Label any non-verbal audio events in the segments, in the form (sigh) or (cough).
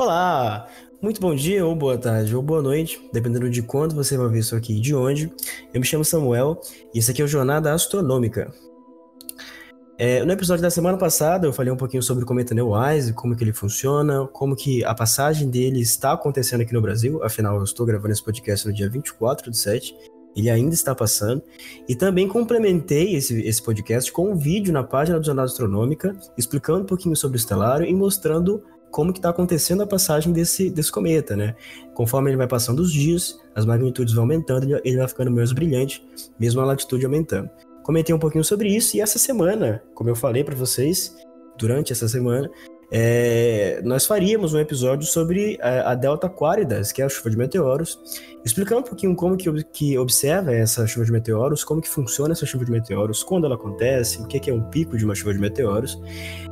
Olá! Muito bom dia, ou boa tarde, ou boa noite, dependendo de quando você vai ver isso aqui e de onde. Eu me chamo Samuel e esse aqui é o Jornada Astronômica. É, no episódio da semana passada eu falei um pouquinho sobre o cometa Neowise, como que ele funciona, como que a passagem dele está acontecendo aqui no Brasil, afinal eu estou gravando esse podcast no dia 24 de 7, ele ainda está passando, e também complementei esse, esse podcast com um vídeo na página do Jornada Astronômica, explicando um pouquinho sobre o estelário e mostrando como que está acontecendo a passagem desse, desse cometa, né? Conforme ele vai passando os dias, as magnitudes vão aumentando, ele vai ficando menos brilhante, mesmo a latitude aumentando. Comentei um pouquinho sobre isso e essa semana, como eu falei para vocês, durante essa semana, é, nós faríamos um episódio sobre a, a, Delta Quáridas, que é a chuva de meteoros, explicando um pouquinho como que, que observa essa chuva de meteoros, como que funciona essa chuva de meteoros, quando ela acontece, o que, que é um pico de uma chuva de meteoros,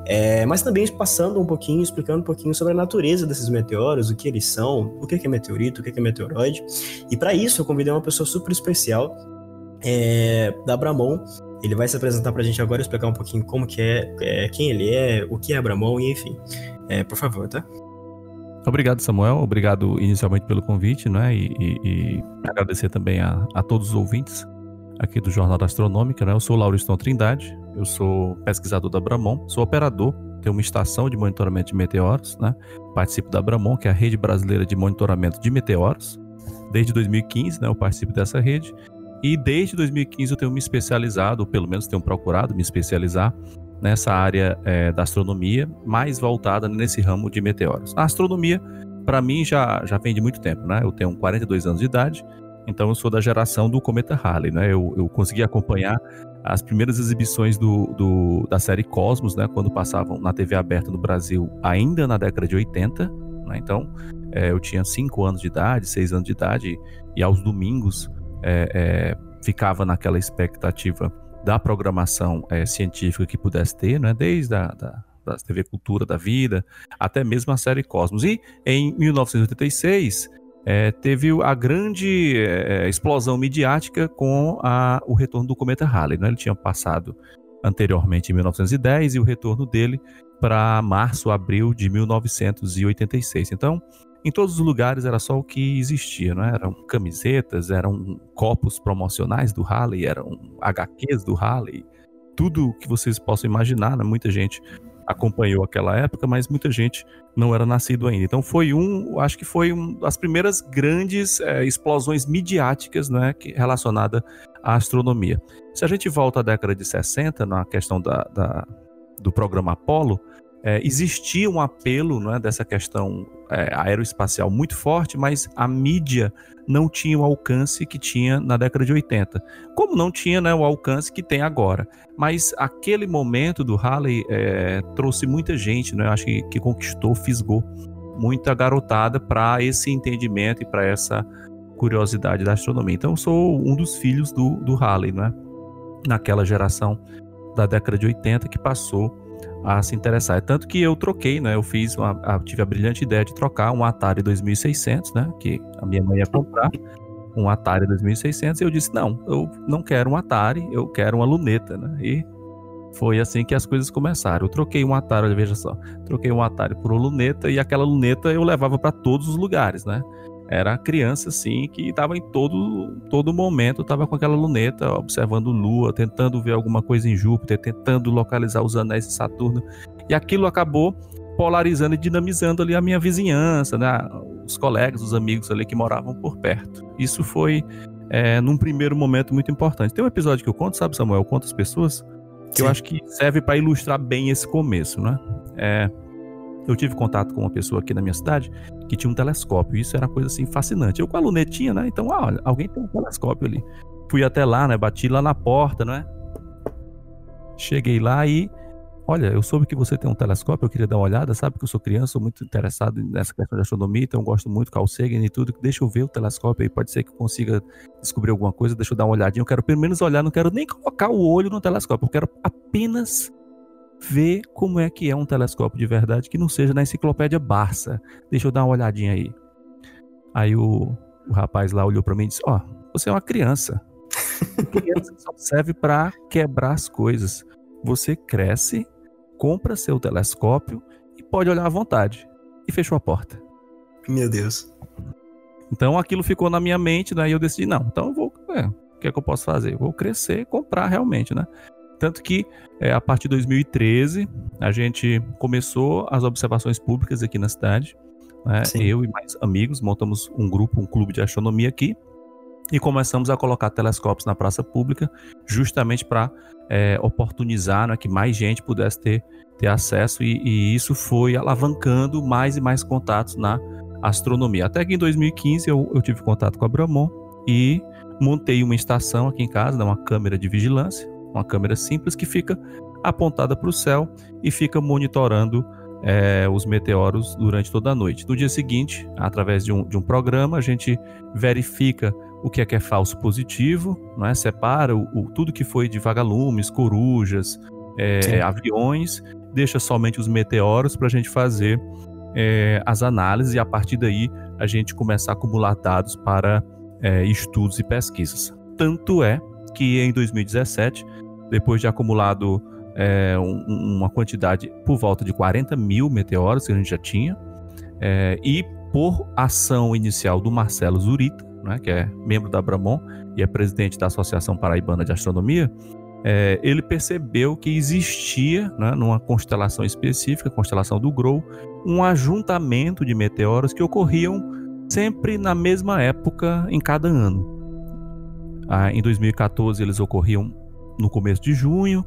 é, mas também passando um pouquinho, explicando um pouquinho sobre a natureza desses meteoros, o que eles são, o que é meteorito, o que é meteoroide, e para isso eu convidei uma pessoa super especial, é, da Bramon, ele vai se apresentar para a gente agora, explicar um pouquinho como que é, é, quem ele é, o que é Abramon e enfim. É, por favor, tá? Obrigado, Samuel. Obrigado inicialmente pelo convite, né? E, e, e agradecer também a, a, todos os ouvintes aqui do Jornal da Astronômica, né? Eu sou Lauriston Trindade, eu sou pesquisador da Abramon, sou operador, tenho uma estação de monitoramento de meteoros, né? Participo da Abramon, que é a rede brasileira de monitoramento de meteoros. Desde 2015, né? Eu participo dessa rede e desde 2015 eu tenho me especializado, ou pelo menos tenho procurado me especializar nessa área é, da astronomia, mais voltada nesse ramo de meteoros. A astronomia, para mim, já, já vem de muito tempo, né? Eu tenho 42 anos de idade, então eu sou da geração do cometa Halley, né? Eu, eu consegui acompanhar as primeiras exibições do, do, da série Cosmos, né? Quando passavam na TV aberta no Brasil, ainda na década de 80, né? Então, é, eu tinha 5 anos de idade, 6 anos de idade, e aos domingos é, é, ficava naquela expectativa da programação é, científica que pudesse ter, né, desde a da, da TV Cultura da Vida até mesmo a série Cosmos. E em 1986 é, teve a grande é, explosão midiática com a, o retorno do cometa Halley. Né? Ele tinha passado anteriormente em 1910 e o retorno dele para março, abril de 1986. Então, em todos os lugares era só o que existia, não é? Eram camisetas, eram copos promocionais do Halley, eram HQs do Halley, tudo que vocês possam imaginar, né? Muita gente acompanhou aquela época, mas muita gente não era nascido ainda. Então foi um, acho que foi uma das primeiras grandes é, explosões midiáticas, né, relacionada à astronomia. Se a gente volta à década de 60, na questão da, da do programa Apollo, é, existia um apelo né, dessa questão é, aeroespacial muito forte, mas a mídia não tinha o alcance que tinha na década de 80. Como não tinha né, o alcance que tem agora. Mas aquele momento do Halley é, trouxe muita gente, né, acho que, que conquistou, fisgou muita garotada para esse entendimento e para essa curiosidade da astronomia. Então, eu sou um dos filhos do, do Halley, né? naquela geração da década de 80 que passou a se interessar. É tanto que eu troquei, né? Eu fiz uma, a, tive a brilhante ideia de trocar um Atari 2600, né? Que a minha mãe ia comprar um Atari 2600 e eu disse não, eu não quero um Atari, eu quero uma luneta, né? E foi assim que as coisas começaram. Eu troquei um Atari, veja só, troquei um Atari por uma luneta e aquela luneta eu levava para todos os lugares, né? Era criança assim que estava em todo todo momento estava com aquela luneta observando Lua tentando ver alguma coisa em Júpiter tentando localizar os anéis de Saturno e aquilo acabou polarizando e dinamizando ali a minha vizinhança né? os colegas os amigos ali que moravam por perto isso foi é, num primeiro momento muito importante tem um episódio que eu conto sabe Samuel quantas pessoas que Sim. eu acho que serve para ilustrar bem esse começo né é, eu tive contato com uma pessoa aqui na minha cidade que tinha um telescópio. Isso era uma coisa assim fascinante. Eu com a lunetinha, né? Então, ah, olha, alguém tem um telescópio ali. Fui até lá, né? Bati lá na porta, né? Cheguei lá e olha, eu soube que você tem um telescópio, eu queria dar uma olhada, sabe que eu sou criança, sou muito interessado nessa questão de astronomia, então eu gosto muito do Carl Sagan e tudo, deixa eu ver o telescópio aí, pode ser que eu consiga descobrir alguma coisa, deixa eu dar uma olhadinha, eu quero pelo menos olhar, não quero nem colocar o olho no telescópio, eu quero apenas ver como é que é um telescópio de verdade que não seja na enciclopédia Barça. Deixa eu dar uma olhadinha aí. Aí o, o rapaz lá olhou para mim e disse: Ó, oh, você é uma criança. (laughs) criança só serve para quebrar as coisas. Você cresce, compra seu telescópio e pode olhar à vontade. e fechou a porta. Meu Deus. Então aquilo ficou na minha mente, né, eu decidi, não, então eu vou. É, o que é que eu posso fazer? Eu vou crescer e comprar realmente, né? Tanto que é, a partir de 2013 a gente começou as observações públicas aqui na cidade. Né? Eu e mais amigos montamos um grupo, um clube de astronomia aqui e começamos a colocar telescópios na praça pública, justamente para é, oportunizar né, que mais gente pudesse ter, ter acesso, e, e, isso foi alavancando mais e mais contatos na astronomia. Até que em 2015 eu, eu tive contato com a Bramon e montei uma estação aqui em casa, né, uma câmera de vigilância, uma câmera simples que fica apontada para o céu e fica monitorando é, os meteoros durante toda a noite. No dia seguinte, através de um, de um programa, a gente verifica o que é que é falso positivo, é? separa o, o, tudo que foi de vagalumes, corujas, é, aviões, deixa somente os meteoros para a gente fazer é, as análises e a partir daí a gente começar a acumular dados para estudos e pesquisas. Tanto é que em 2017, depois de acumulado é, um, uma quantidade por volta de 40 mil meteoros que a gente já tinha, é, e por ação inicial do Marcelo Zurita, né, que é membro da Bramon e é presidente da Associação Paraibana de Astronomia, é, ele percebeu que existia, né, numa constelação específica, constelação do Grou, um ajuntamento de meteoros que ocorriam sempre na mesma época em cada ano. Ah, em 2014 eles ocorriam no começo de junho,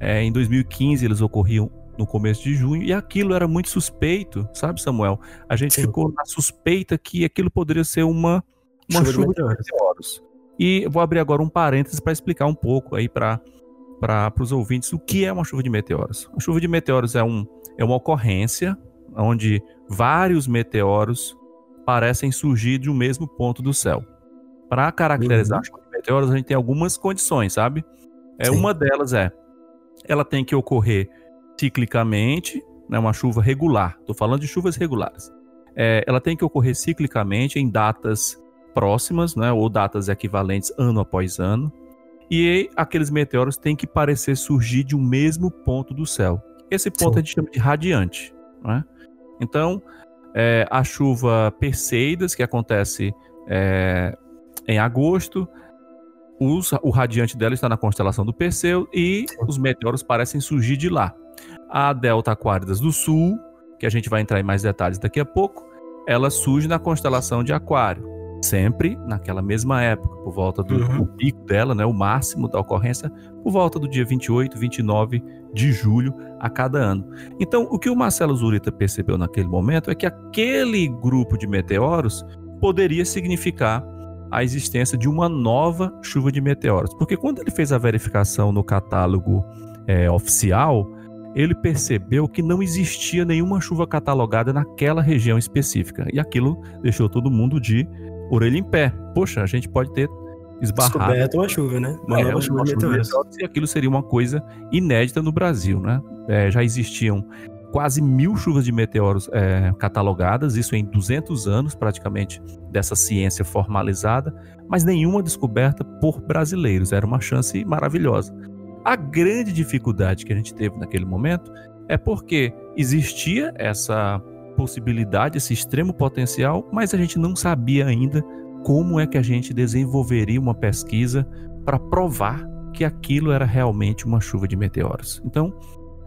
é, em 2015 eles ocorriam no começo de junho, e aquilo era muito suspeito, sabe, Samuel? A gente Sim. ficou na suspeita que aquilo poderia ser uma, uma chuva, chuva de, meteoros. E vou abrir agora um parênteses para explicar um pouco aí para os ouvintes o que é uma chuva de meteoros. A chuva de meteoros é, um, é uma ocorrência onde vários meteoros parecem surgir de um mesmo ponto do céu. Para caracterizar uhum. a chuva de meteoros, a gente tem algumas condições, sabe? É, uma delas é, ela tem que ocorrer ciclicamente, né, uma chuva regular. Estou falando de chuvas regulares. É, ela tem que ocorrer ciclicamente em datas próximas, né, ou datas equivalentes ano após ano. E aqueles meteoros têm que parecer surgir de um mesmo ponto do céu. Esse ponto Sim. a gente chama de radiante. Né? Então, é, a chuva Perseidas, que acontece é, em agosto, os, o radiante dela está na constelação do Perseu e os meteoros parecem surgir de lá. A Delta Aquáridas do Sul, que a gente vai entrar em mais detalhes daqui a pouco, ela surge na constelação de Aquário, sempre naquela mesma época, por volta do uhum. pico dela, né, o máximo da ocorrência, por volta do dia 28, 29 de julho a cada ano. Então, o que o Marcelo Zurita percebeu naquele momento é que aquele grupo de meteoros poderia significar a existência de uma nova chuva de meteoros. Porque quando ele fez a verificação no catálogo é, oficial, ele percebeu que não existia nenhuma chuva catalogada naquela região específica. E aquilo deixou todo mundo de orelha em pé. Poxa, a gente pode ter esbarrado. Descoberto uma chuva, né? Uma é, nova chuva, de meteoros. E aquilo seria uma coisa inédita no Brasil, né? É, já existiam quase mil chuvas de meteoros é, catalogadas, isso em 200 anos praticamente dessa ciência formalizada, mas nenhuma descoberta por brasileiros. Era uma chance maravilhosa. A grande dificuldade que a gente teve naquele momento é porque existia essa possibilidade, esse extremo potencial, mas a gente não sabia ainda como é que a gente desenvolveria uma pesquisa para provar que aquilo era realmente uma chuva de meteoros. Então,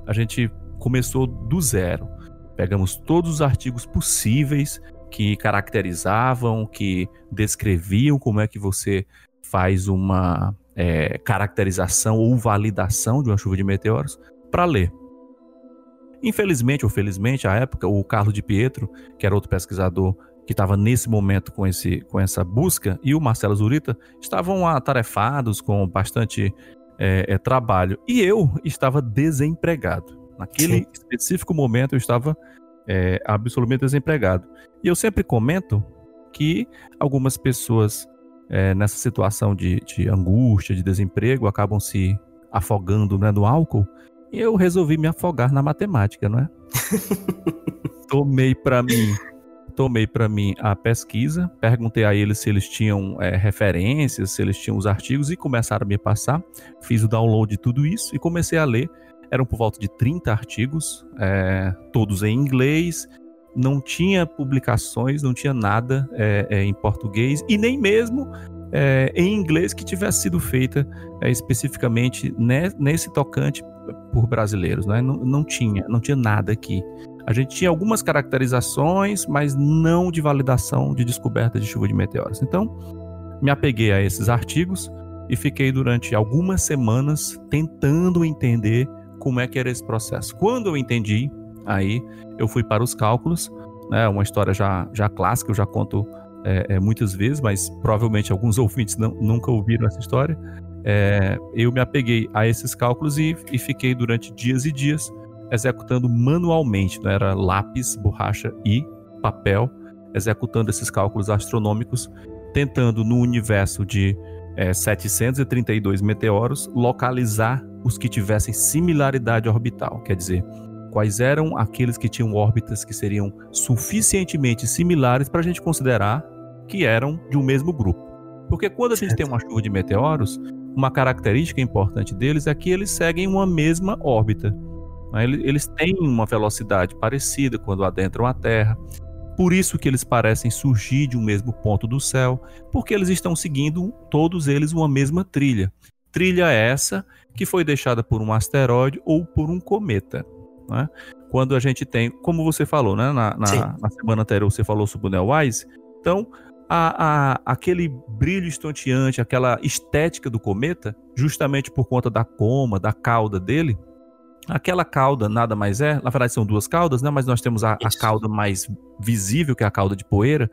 a gente começou do zero. Pegamos todos os artigos possíveis que caracterizavam, que descreviam como é que você faz uma é, caracterização ou validação de uma chuva de meteoros para ler. Infelizmente ou felizmente, à época, o Carlos de Pietro, que era outro pesquisador que estava nesse momento com, esse, com essa busca, e o Marcelo Zurita estavam atarefados com bastante é, é, trabalho. E eu estava desempregado. Naquele Sim. específico momento eu estava é, absolutamente desempregado. E eu sempre comento que algumas pessoas é, nessa situação de, de, angústia, de desemprego, acabam se afogando né, no álcool. E eu resolvi me afogar na matemática, não é? (laughs) tomei para mim, tomei para mim a pesquisa, perguntei a eles se eles tinham é, referências, se eles tinham os artigos e começaram a me passar. Fiz o download de tudo isso e comecei a ler eram por volta de 30 artigos, é, todos em inglês, não tinha publicações, não tinha nada é, é, em português e nem mesmo é, em inglês que tivesse sido feita é, especificamente ne, nesse tocante por brasileiros, né? não, não tinha, não tinha nada aqui. A gente tinha algumas caracterizações, mas não de validação de descoberta de chuva de meteoros. Então, me apeguei a esses artigos e fiquei durante algumas semanas tentando entender como é que era esse processo. Quando eu entendi, aí eu fui para os cálculos, né, uma história já, já clássica, eu já conto é, é, muitas vezes, mas provavelmente alguns (laughs) ouvintes não, nunca ouviram essa história. É, eu me apeguei a esses cálculos e, e, fiquei durante dias e dias executando manualmente, né, era lápis, borracha e papel, executando esses cálculos astronômicos, tentando no universo de é, 732 meteoros localizar os que tivessem similaridade orbital, quer dizer, quais eram aqueles que tinham órbitas que seriam suficientemente similares para a gente considerar que eram de um mesmo grupo. Porque quando a gente tem uma chuva de meteoros, uma característica importante deles é que eles seguem uma mesma órbita. Né? Eles têm uma velocidade parecida quando adentram a Terra. Por isso que eles parecem surgir de um mesmo ponto do céu, porque eles estão seguindo todos eles uma mesma trilha. Trilha essa que foi deixada por um asteroide ou por um cometa. Né? Quando a gente tem, como você falou, né? na, na, na semana anterior você falou sobre o Neowise, então a, a, aquele brilho estonteante, aquela estética do cometa, justamente por conta da coma, da cauda dele, Aquela cauda nada mais é, na verdade são duas caudas, né? Mas nós temos a, a cauda mais visível, que é a cauda de poeira,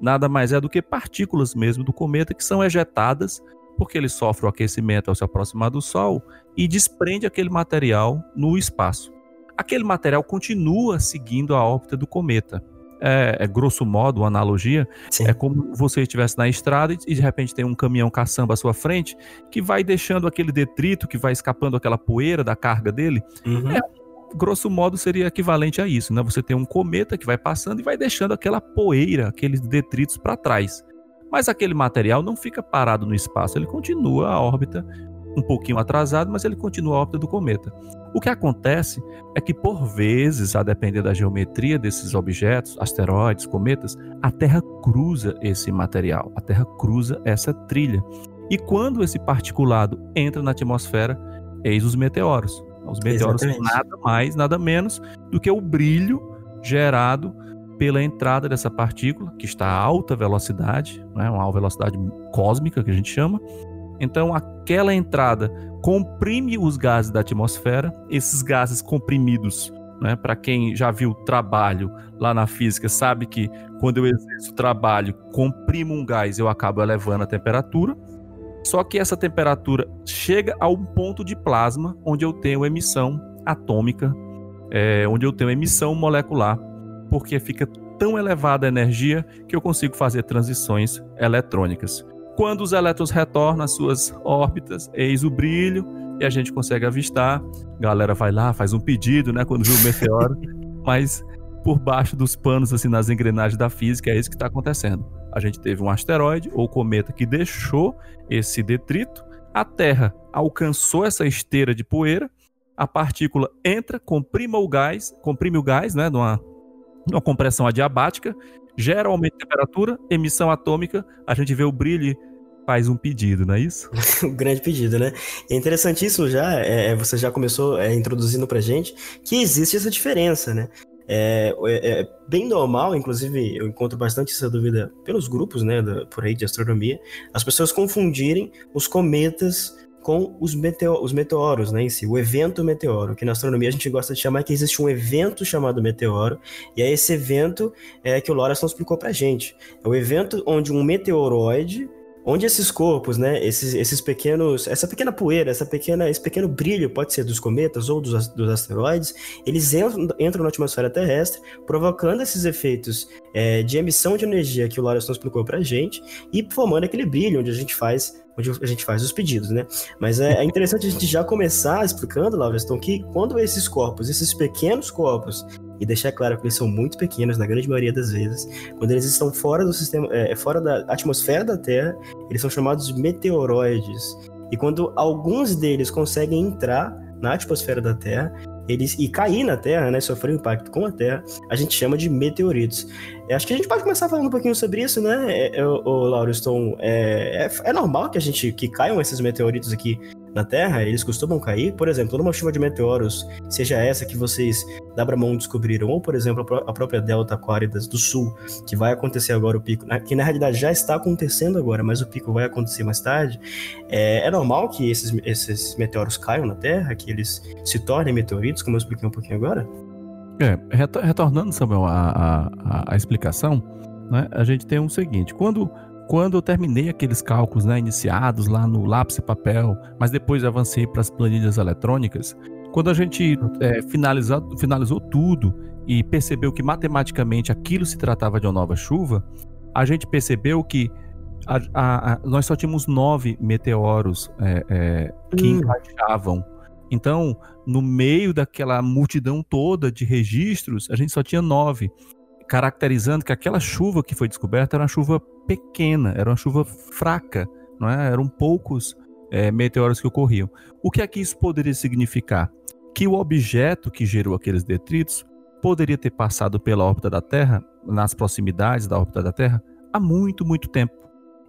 nada mais é do que partículas mesmo do cometa que são ejetadas porque ele sofre o aquecimento ao se aproximar do Sol e desprende aquele material no espaço. Aquele material continua seguindo a órbita do cometa é, é, grosso modo, uma analogia, Sim. é como você estivesse na estrada e de repente tem um caminhão caçamba à sua frente que vai deixando aquele detrito, que vai escapando aquela poeira da carga dele. Uhum. É, grosso modo seria equivalente a isso, né? Você tem um cometa que vai passando e vai deixando aquela poeira, aqueles detritos para trás. Mas aquele material não fica parado no espaço, ele continua a órbita um pouquinho atrasado, mas ele continua a órbita do cometa. O que acontece é que, por vezes, a depender da geometria desses objetos, asteroides, cometas, a Terra cruza esse material, a Terra cruza essa trilha. E quando esse particulado entra na atmosfera, eis os meteoros. Os meteoros Exatamente. são nada mais, nada menos do que o brilho gerado pela entrada dessa partícula, que está a alta velocidade, né, uma alta velocidade cósmica que a gente chama, então, aquela entrada comprime os gases da atmosfera, esses gases comprimidos. Né, para quem já viu trabalho lá na física, sabe que quando eu exerço trabalho, comprimo um gás, eu acabo elevando a temperatura. Só que essa temperatura chega a um ponto de plasma onde eu tenho emissão atômica, é, onde eu tenho emissão molecular, porque fica tão elevada a energia que eu consigo fazer transições eletrônicas. Quando os elétrons retornam às suas órbitas, eis o brilho e a gente consegue avistar. A galera vai lá, faz um pedido, né, quando viu o (laughs) meteoro, mas por baixo dos panos, assim, nas engrenagens da física, é isso que está acontecendo. A gente teve um asteroide ou cometa que deixou esse detrito, a Terra alcançou essa esteira de poeira, a partícula entra, comprime o gás, comprime o gás, né, numa, numa compressão adiabática, gera aumento de temperatura, emissão atômica, a gente vê o brilho faz um pedido, não é isso? (laughs) um grande pedido, né? É interessantíssimo já, é, é, você já começou é, introduzindo pra gente que existe essa diferença, né? É, é, é, bem normal, inclusive eu encontro bastante essa dúvida pelos grupos, né, da, por aí de astronomia, as pessoas confundirem os cometas com os, meteor, os meteoros, né, em si, o evento meteoro, que na astronomia a gente gosta de chamar que existe um evento chamado meteoro, e é esse evento é, que o Lorenz explicou pra gente. É o evento onde um meteoroide onde esses corpos, né, esses, esses pequenos, essa pequena poeira, essa pequena, esse pequeno brilho, pode ser dos cometas ou dos, dos asteroides, eles entram, entram na atmosfera terrestre, provocando esses efeitos é, de emissão de energia que o Lawrence explicou pra gente, e formando aquele brilho onde a gente faz onde a gente faz os pedidos, né? Mas é, é interessante a gente já começar explicando, Laureston, que quando esses corpos, esses pequenos corpos, e deixar claro que eles são muito pequenos na grande maioria das vezes, quando eles estão fora do sistema, é, fora da atmosfera da Terra, eles são chamados de meteoroides. E quando alguns deles conseguem entrar na atmosfera da Terra, eles e cair na Terra, né, sofrer um impacto com a Terra, a gente chama de meteoritos. Eu acho que a gente pode começar falando um pouquinho sobre isso, né, é, é, o, o Lauro Stone. É, é, é, normal que a gente que caiam esses meteoritos aqui na Terra, eles costumam cair. Por exemplo, numa chuva de meteoros, seja essa que vocês da Bramon descobriram, ou por exemplo a própria Delta Aquáridas do Sul, que vai acontecer agora o pico, né, que na realidade já está acontecendo agora, mas o pico vai acontecer mais tarde. É, é normal que esses, esses meteoros caiam na Terra, que eles se tornem meteoritos, como eu expliquei um pouquinho agora? É, retornando, Samuel, a, a, a explicação, né, a gente tem o um seguinte: quando quando eu terminei aqueles cálculos né, iniciados lá no lápis e papel, mas depois avancei para as planilhas eletrônicas, quando a gente é, finalizou, finalizou tudo e percebeu que matematicamente aquilo se tratava de uma nova chuva, a gente percebeu que a, a, a, nós só tínhamos nove meteoros é, é, que hum. encaixavam. Então, no meio daquela multidão toda de registros, a gente só tinha nove caracterizando que aquela chuva que foi descoberta era uma chuva pequena, era uma chuva fraca, não é? eram poucos é, meteoros que ocorriam. O que é que isso poderia significar? Que o objeto que gerou aqueles detritos poderia ter passado pela órbita da Terra, nas proximidades da órbita da Terra, há muito, muito tempo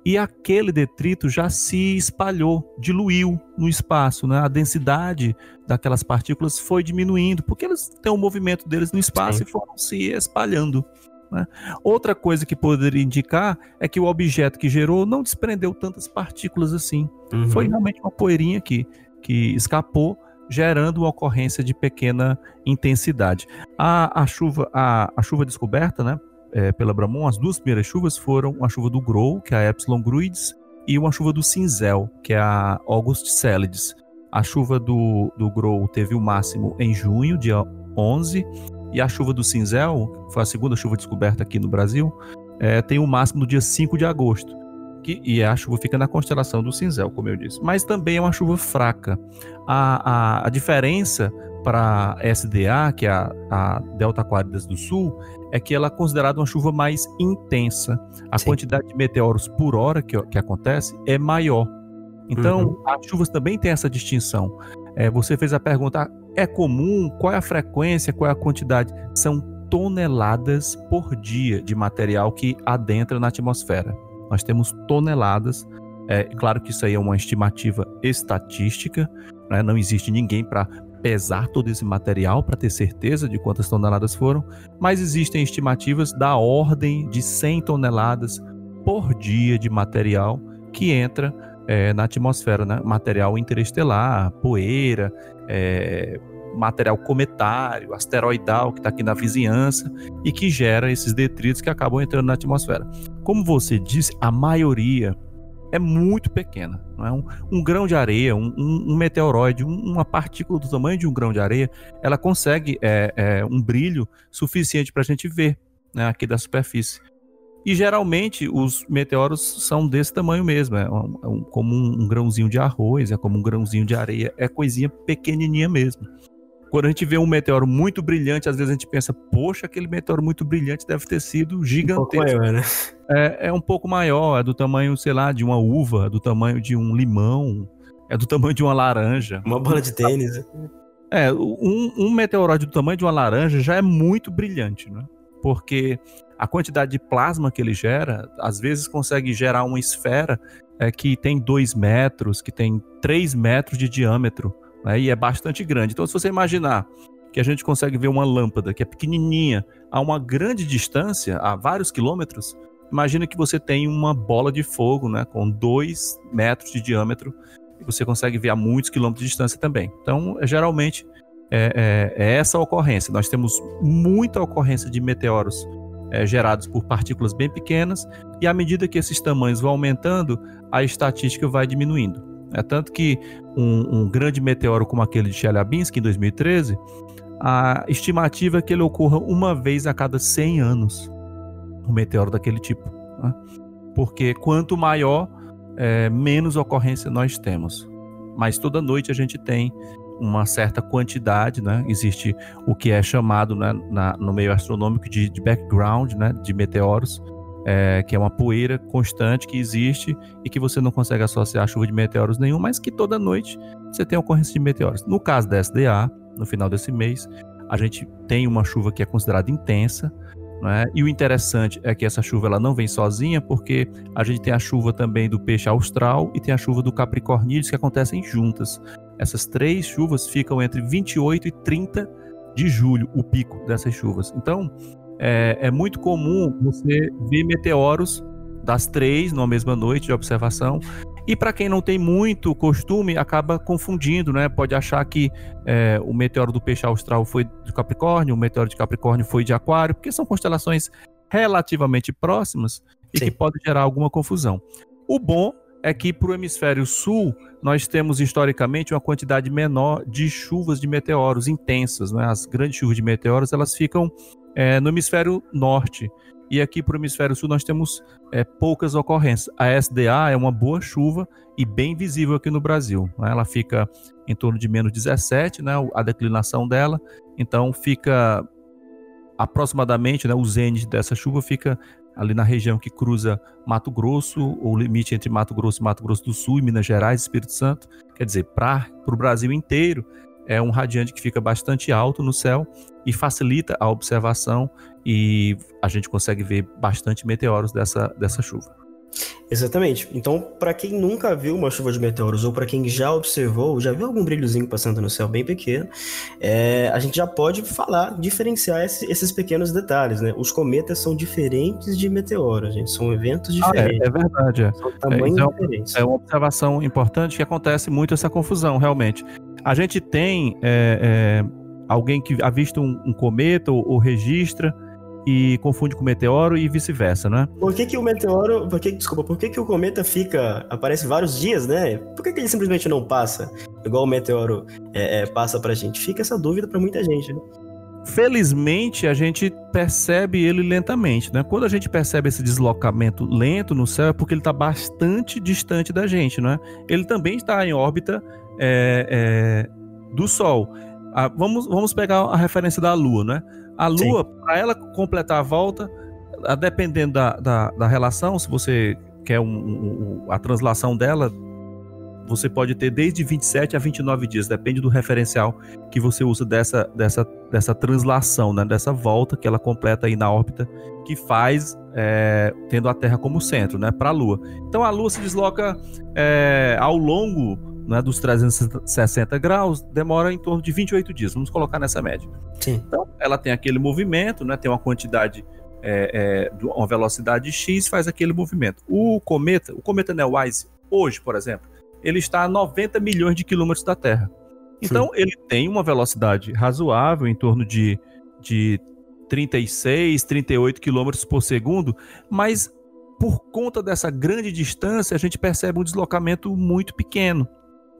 e aquele detrito já se espalhou, diluiu no espaço, né? A densidade daquelas partículas foi diminuindo, porque eles têm o um movimento deles no espaço Sim. e foram se espalhando. Né? Outra coisa que poderia indicar é que o objeto que gerou não desprendeu tantas partículas assim. Uhum. Foi realmente uma poeirinha que, que escapou, gerando uma ocorrência de pequena intensidade. A, a, chuva, a, a chuva descoberta, né? É, pela Bramon, as duas primeiras chuvas foram uma chuva do Grow, que é a Epsilon Gruids, e uma chuva do Cinzel, que é a August Celides. A chuva do, do Grow teve o máximo em junho, dia 11, e a chuva do Cinzel, foi a segunda chuva descoberta aqui no Brasil, é, tem o máximo no dia 5 de agosto. Que, e a chuva fica na constelação do Cinzel, como eu disse. Mas também é uma chuva fraca. A, a, a diferença para SDA, que é a, a Delta Aquáridas do Sul, é que ela é considerada uma chuva mais intensa. A Sim. quantidade de meteoros por hora que, que acontece é maior. Então, uhum. as chuvas também têm essa distinção. É, você fez a pergunta: é comum? Qual é a frequência? Qual é a quantidade? São toneladas por dia de material que adentra na atmosfera. Nós temos toneladas. É claro que isso aí é uma estimativa estatística, né? não existe ninguém para pesar todo esse material para ter certeza de quantas toneladas foram, mas existem estimativas da ordem de 100 toneladas por dia de material que entra é, na atmosfera, né? material interestelar, poeira, é, material cometário, asteroidal que está aqui na vizinhança e que gera esses detritos que acabam entrando na atmosfera. Como você disse, a maioria é muito pequena. Não é? um, um grão de areia, um, um, um meteoroide, uma partícula do tamanho de um grão de areia, ela consegue é, é, um brilho suficiente para a gente ver né, aqui da superfície. E geralmente os meteoros são desse tamanho mesmo, é, um, é como um, grãozinho de arroz, é como um grãozinho de areia, é coisinha pequenininha mesmo. Quando a gente vê um meteoro muito brilhante, às vezes a gente pensa, poxa, aquele meteoro muito brilhante deve ter sido gigantesco. Um maior, né? é, é um pouco maior, é do tamanho, sei lá, de uma uva, é do tamanho de um limão, é do tamanho de uma laranja. Uma bola de tênis. É, um, um meteoroide do tamanho de uma laranja já é muito brilhante, né? Porque a quantidade de plasma que ele gera, às vezes consegue gerar uma esfera é, que tem 2 metros, que tem 3 metros de diâmetro né, e é bastante grande. Então, se você imaginar que a gente consegue ver uma lâmpada que é pequenininha a uma grande distância, a vários quilômetros, imagina que você tem uma bola de fogo né, com 2 metros de diâmetro e você consegue ver a muitos quilômetros de distância também. Então, é, geralmente, é, é, é essa a ocorrência. Nós temos muita ocorrência de meteoros é, gerados por partículas bem pequenas, e à medida que esses tamanhos vão aumentando, a estatística vai diminuindo. É tanto que um, um grande meteoro como aquele de Chelyabinsk em 2013, a estimativa é que ele ocorra uma vez a cada 100 anos, um meteoro daquele tipo. Né? Porque quanto maior, é, menos ocorrência nós temos. Mas toda noite a gente tem uma certa quantidade, né? Existe o que é chamado né, na, no meio astronômico de, de background, né? De meteoros, é, que é uma poeira constante que existe e que você não consegue associar a chuva de meteoros nenhum, mas que toda noite você tem ocorrência de meteoros. No caso da SDA, no final desse mês. A gente tem uma chuva que é considerada intensa, né? E o interessante é que essa chuva ela não vem sozinha, porque a gente tem a chuva também do peixe austral e tem a chuva do capricornídeos que acontecem juntas. Essas três chuvas ficam entre 28 e 30 de julho, o pico dessas chuvas. Então, é, é muito comum você ver meteoros das três numa mesma noite de observação. E para quem não tem muito costume, acaba confundindo, né? Pode achar que é, o meteoro do peixe austral foi de Capricórnio, o meteoro de Capricórnio foi de Aquário, porque são constelações relativamente próximas e Sim. que pode gerar alguma confusão. O bom é que para o hemisfério sul nós temos historicamente uma quantidade menor de chuvas de meteoros intensas, né? As grandes chuvas de meteoros elas ficam é, no hemisfério norte e aqui para o hemisfério sul nós temos é, poucas ocorrências. A SDA é uma boa chuva e bem visível aqui no Brasil. Né? Ela fica em torno de menos 17, né? a declinação dela, então fica aproximadamente, né, o zênite dessa chuva fica ali na região que cruza Mato Grosso, o limite entre Mato Grosso e Mato Grosso do Sul, e Minas Gerais, Espírito Santo. Quer dizer, para o Brasil inteiro, é um radiante que fica bastante alto no céu e facilita a observação e a gente consegue ver bastante meteoros dessa, dessa chuva. Exatamente. Então, para quem nunca viu uma chuva de meteoros ou para quem já observou, já viu algum brilhozinho passando no céu bem pequeno, é, a gente já pode falar, diferenciar esse, esses pequenos detalhes, né? Os cometas são diferentes de meteoros, gente. São eventos diferentes. Ah, é, é, verdade. São tamanhos é, diferentes. É uma observação importante que acontece muito essa confusão, realmente. A gente tem é, é, alguém que avista um, um cometa ou, ou registra e confunde com o meteoro e vice-versa, né? Por que, que o meteoro. Por que, desculpa, por que, que o cometa fica. aparece vários dias, né? Por que, que ele simplesmente não passa? Igual o meteoro é, é, passa pra gente? Fica essa dúvida pra muita gente, né? Felizmente a gente percebe ele lentamente, né? Quando a gente percebe esse deslocamento lento no céu é porque ele está bastante distante da gente, né? Ele também está em órbita é, é, do Sol. Ah, vamos, vamos pegar a referência da Lua, né? A Lua, para ela completar a volta, a, dependendo da, da, da, relação, se você quer um, um, a translação dela, você pode ter desde 27 a 29 dias, depende do referencial que você usa dessa, dessa, dessa translação, né? dessa volta que ela completa aí na órbita, que faz é, tendo a Terra como centro, né? para a Lua. Então a Lua se desloca é, ao longo né, dos 360 graus, demora em torno de 28 dias. Vamos colocar nessa média. Sim. Então, ela tem aquele movimento, né, tem uma quantidade, é, é, uma velocidade x, faz aquele movimento. O cometa, o cometa Neowise, hoje, por exemplo, ele está a 90 milhões de quilômetros da Terra. Então, Sim. ele tem uma velocidade razoável, em torno de, de 36, 38 quilômetros por segundo, mas por conta dessa grande distância, a gente percebe um deslocamento muito pequeno.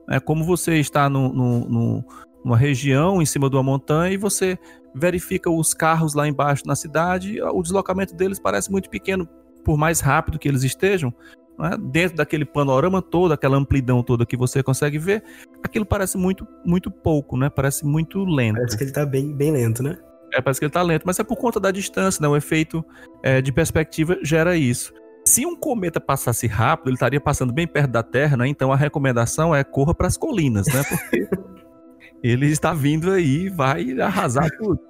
É como você está no, no, no, numa região em cima de uma montanha e você verifica os carros lá embaixo na cidade, o deslocamento deles parece muito pequeno, por mais rápido que eles estejam. Né? Dentro daquele panorama todo, aquela amplidão toda que você consegue ver, aquilo parece muito, muito pouco, né? Parece muito lento. Parece que ele está bem, bem lento, né? É, parece que ele está lento, mas é por conta da distância, né? O efeito é, de perspectiva gera isso. Se um cometa passasse rápido, ele estaria passando bem perto da Terra, né? Então a recomendação é corra para as colinas, né? Porque (laughs) ele está vindo aí e vai arrasar tudo.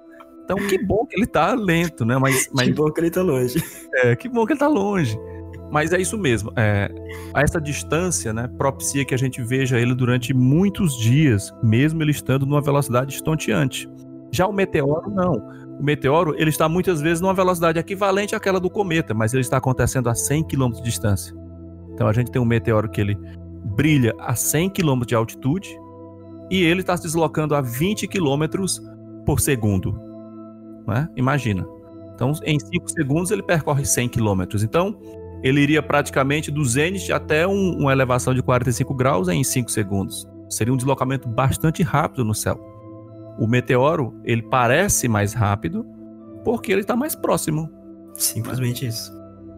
Então que bom que ele está lento, né? Mas, mas que bom que ele está longe. É, que bom que ele está longe. Mas é isso mesmo. É, essa distância, né, propicia que a gente veja ele durante muitos dias, mesmo ele estando numa velocidade estonteante. Já o meteoro não o meteoro ele está muitas vezes numa velocidade equivalente àquela do cometa, mas ele está acontecendo a 100 km de distância. Então a gente tem um meteoro que ele brilha a 100 km de altitude e ele está se deslocando a 20 km por segundo. Né? Imagina. Então, em 5 segundos ele percorre 100 km. Então, ele iria praticamente do zênite até um, uma elevação de 45 graus em 5 segundos. Seria um deslocamento bastante rápido no céu. O meteoro, ele parece mais rápido porque ele está mais próximo. Simplesmente isso.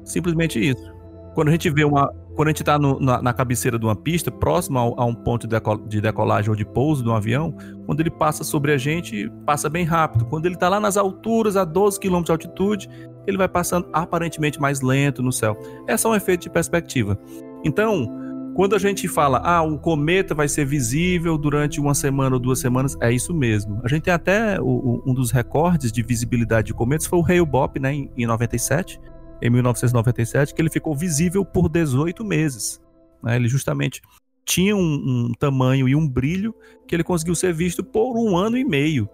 Simplesmente isso. Quando a gente vê uma. Quando a gente está na, na, cabeceira de uma pista, próximo a, a um ponto de, de decolagem ou de pouso de um avião, quando ele passa sobre a gente, passa bem rápido. Quando ele está lá nas alturas, a 12 km de altitude, ele vai passando aparentemente mais lento no céu. É só um efeito de perspectiva. Então, Quando a gente fala, ah, o cometa vai ser visível durante uma semana ou duas semanas, é isso mesmo. A gente tem até o, o, um dos recordes de visibilidade de cometas foi o Hale-Bopp, né, em, em 97, em 1997, que ele ficou visível por 18 meses. Né? Ele justamente tinha um, um, tamanho e um brilho que ele conseguiu ser visto por um ano e meio,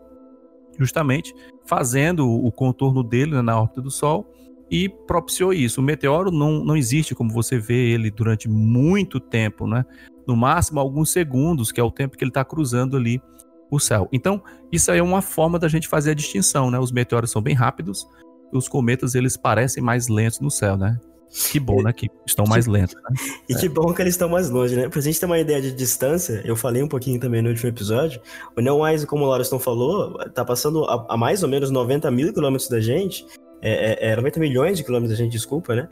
justamente fazendo o contorno dele né, na órbita do Sol e propiciou isso. O meteoro não, não existe como você vê ele durante muito tempo, né? No máximo alguns segundos, que é o tempo que ele está cruzando ali o céu. Então, isso aí é uma forma da gente fazer a distinção, né? Os meteoros são bem rápidos, os cometas eles parecem mais lentos no céu, né? Que bom, né? Que estão mais lentos. Né? (laughs) E que bom que eles estão mais longe, né? Pra gente ter uma ideia de distância, eu falei um pouquinho também no último episódio. O Neon Wise, como o Lauriston falou, tá passando a, a, mais ou menos 90 mil quilômetros da gente. É, é, é 90 milhões de quilômetros da gente, desculpa, né?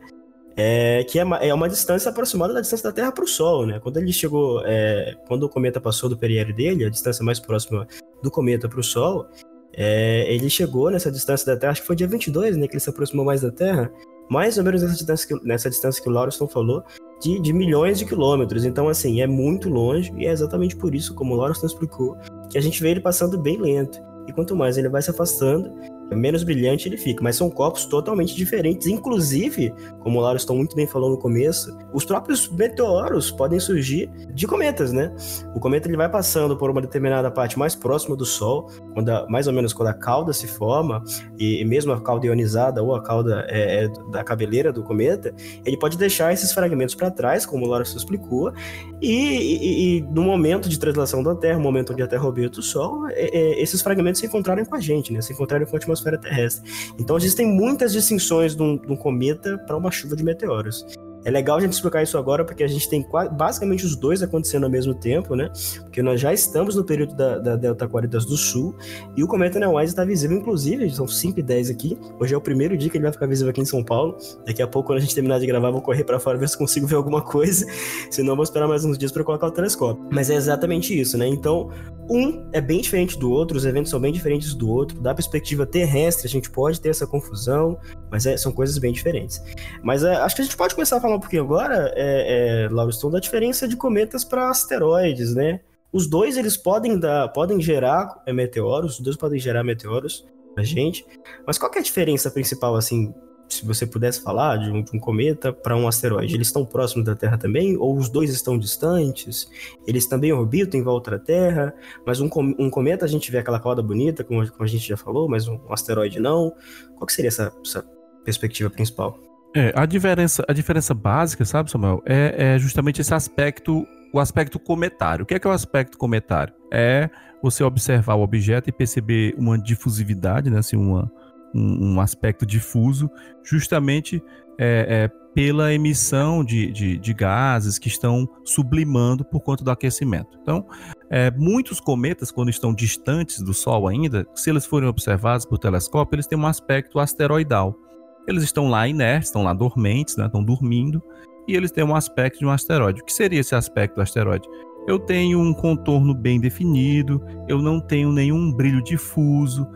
É, que é uma, é uma distância aproximada da distância da Terra para o Sol, né? Quando ele chegou, é, quando o cometa passou do periélio dele, a distância mais próxima do cometa para o Sol, é, ele chegou nessa distância da Terra, acho que foi dia 22, né? Que ele se aproximou mais da Terra, mais ou menos nessa distância que, nessa distância que o Lauriston falou, de, de milhões de quilômetros. Então, assim, é muito longe, e é exatamente por isso, como o Lauriston explicou, que a gente vê ele passando bem lento. E quanto mais ele vai se afastando, menos brilhante ele fica, mas são corpos totalmente diferentes. Inclusive, como o Lauro estão muito bem falando no começo, os próprios meteoros podem surgir de cometas, né? O cometa ele vai passando por uma determinada parte mais próxima do Sol, quando a, mais ou menos quando a cauda se forma, e, e mesmo a cauda ionizada ou a cauda é, é, da cabeleira do cometa, ele pode deixar esses fragmentos para trás, como o Lauro explicou, e, e, e, no momento de translação da Terra, no momento onde a Terra orbita o Sol, é, é, esses fragmentos se encontrarem com a gente, né? Se encontrarem com a terrestre. Então existem muitas distinções de um, de um cometa para uma chuva de meteoros. É legal a gente explicar isso agora, porque a gente tem basicamente os dois acontecendo ao mesmo tempo, né? Porque nós já estamos no período da, da Delta Aquaridas do Sul, e o cometa Neowise está visível, inclusive, são 5 e 10 aqui. Hoje é o primeiro dia que ele vai ficar visível aqui em São Paulo. Daqui a pouco, quando a gente terminar de gravar, vou correr para fora ver se consigo ver alguma coisa. (laughs) Senão, vou esperar mais uns dias para colocar o telescópio. Mas é exatamente isso, né? Então, um é bem diferente do outro, os eventos são bem diferentes do outro. Da perspectiva terrestre, a gente pode ter essa confusão, mas é, são coisas bem diferentes. Mas é, acho que a gente pode começar a falar um pouquinho agora, é, é, Lauriston, da diferença de cometas para asteroides, né? Os dois, eles podem dar, podem gerar é, meteoros, os dois podem gerar meteoros pra gente, mas qual é a diferença principal, assim, se você pudesse falar de um, de um cometa para um asteroide, eles estão próximos da Terra também? Ou os dois estão distantes? Eles também orbitam em volta da Terra? Mas um, um cometa a gente vê aquela cauda bonita, como, como a gente já falou, mas um, um asteroide não. Qual seria essa, essa perspectiva principal? É, a diferença, a diferença básica, sabe, Samuel, é, é justamente esse aspecto, o aspecto cometário. O que é, que é o aspecto cometário? É você observar o objeto e perceber uma difusividade, né, assim, uma, um, um aspecto difuso, justamente é, é, pela emissão de, de, de, gases que estão sublimando por conta do aquecimento. Então, é, muitos cometas, quando estão distantes do Sol ainda, se eles forem observados por telescópio, eles têm um aspecto asteroidal. Eles estão lá inertes, estão lá dormentes, né, estão dormindo, e eles têm um aspecto de um asteroide. O que seria esse aspecto do asteroide? Eu tenho um contorno bem definido, eu não tenho nenhum brilho difuso,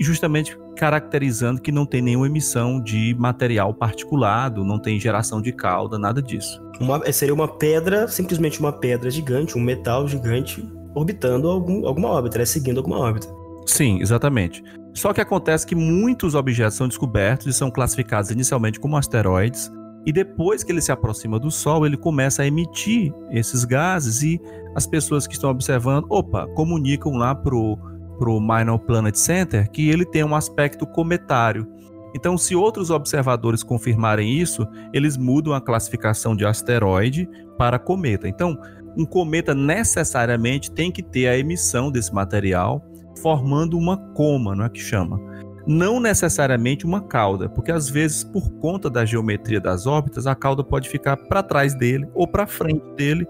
justamente caracterizando que não tem nenhuma emissão de material particulado, não tem geração de cauda, nada disso. Uma, seria uma pedra, simplesmente uma pedra gigante, um metal gigante, orbitando algum, alguma órbita, né? seguindo alguma órbita. Sim, exatamente. Só que acontece que muitos objetos são descobertos e são classificados inicialmente como asteroides, e depois que ele se aproxima do Sol, ele começa a emitir esses gases e as pessoas que estão observando, opa, comunicam lá pro para o Minor Planet Center que ele tem um aspecto cometário. Então, se outros observadores confirmarem isso, eles mudam a classificação de asteroide para cometa. Então, um cometa necessariamente tem que ter a emissão desse material, formando uma coma, não é que chama. Não necessariamente uma cauda, porque às vezes, por conta da geometria das órbitas, a cauda pode ficar para trás dele ou para frente dele,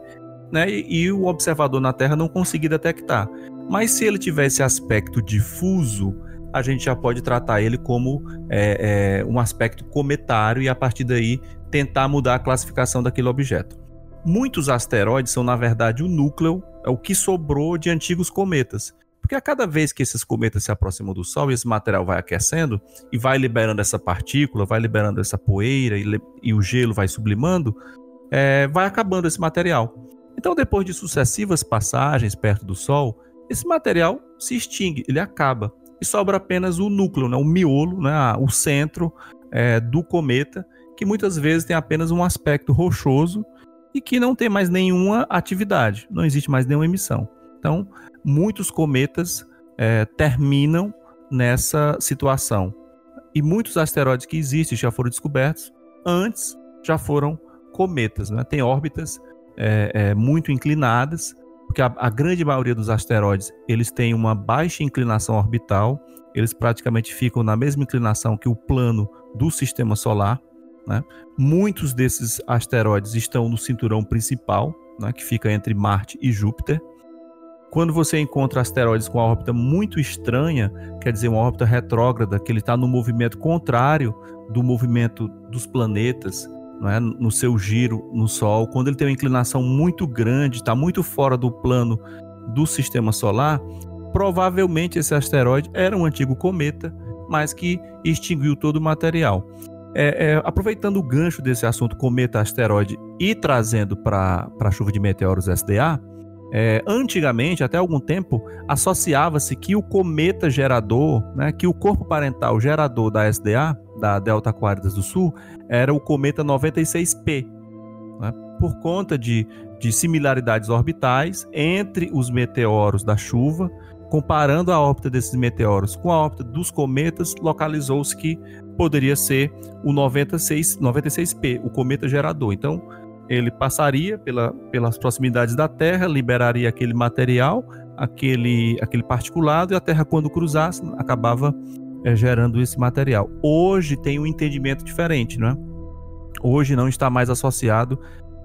né? E, e o observador na Terra não conseguir detectar. Mas se ele tiver esse aspecto difuso, a gente já pode tratar ele como é, é, um aspecto cometário e a partir daí tentar mudar a classificação daquele objeto. Muitos asteroides são, na verdade, o núcleo, é o que sobrou de antigos cometas. Porque a cada vez que esses cometas se aproximam do Sol e esse material vai aquecendo e vai liberando essa partícula, vai liberando essa poeira e, e o gelo vai sublimando, é, vai acabando esse material. Então, depois de sucessivas passagens perto do Sol, esse material se extingue, ele acaba. E sobra apenas o núcleo, né, o miolo, né, o centro é, do cometa, que muitas vezes tem apenas um aspecto rochoso e que não tem mais nenhuma atividade, não existe mais nenhuma emissão. Então, muitos cometas é, terminam nessa situação. E muitos asteroides que existem já foram descobertos antes já foram cometas. Né? Tem órbitas é, é, muito inclinadas, porque a, a, grande maioria dos asteroides eles têm uma baixa inclinação orbital, eles praticamente ficam na mesma inclinação que o plano do sistema solar. Né? Muitos desses asteroides estão no cinturão principal, né, que fica entre Marte e Júpiter. Quando você encontra asteroides com uma órbita muito estranha, quer dizer, uma órbita retrógrada, que ele está no movimento contrário do movimento dos planetas, é? no seu giro no Sol, quando ele tem uma inclinação muito grande, está muito fora do plano do sistema solar, provavelmente esse asteroide era um antigo cometa, mas que extinguiu todo o material. É, é, aproveitando o gancho desse assunto cometa asteroide e trazendo para a chuva de meteoros SDA, é, antigamente, até algum tempo, associava-se que o cometa gerador, né, que o corpo parental gerador da SDA, da Delta Aquaridas do Sul, era o cometa 96P, né, por conta de, de similaridades orbitais entre os meteoros da chuva, comparando a órbita desses meteoros com a órbita dos cometas, localizou-se que poderia ser o 96, 96P, o cometa gerador. Então, ele passaria pela, pelas proximidades da Terra, liberaria aquele material, aquele, aquele particulado, e a Terra, quando cruzasse, acabava é, gerando esse material. Hoje tem um entendimento diferente, não é? Hoje não está mais associado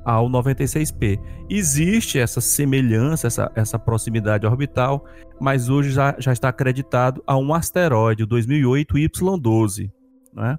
ao 96P. Existe essa semelhança, essa, essa proximidade orbital, mas hoje já, já está acreditado a um asteroide, o 2008 Y12. Né?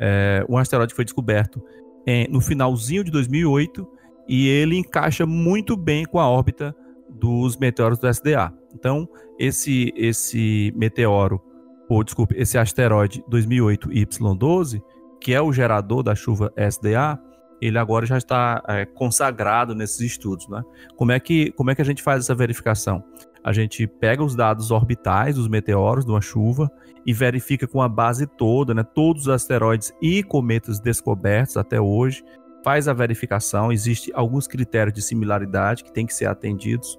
É, um asteroide foi descoberto é, no finalzinho de 2008 e ele encaixa muito bem com a órbita dos meteoros do SDA. Então, esse esse meteoro, ou desculpe, esse asteroide 2008 Y12, que é o gerador da chuva SDA, ele agora já está é, consagrado nesses estudos, né? Como é que como é que a gente faz essa verificação? A gente pega os dados orbitais dos meteoros de uma chuva e verifica com a base toda, né, todos os asteroides e cometas descobertos até hoje, faz a verificação, existe alguns critérios de similaridade que tem que ser atendidos.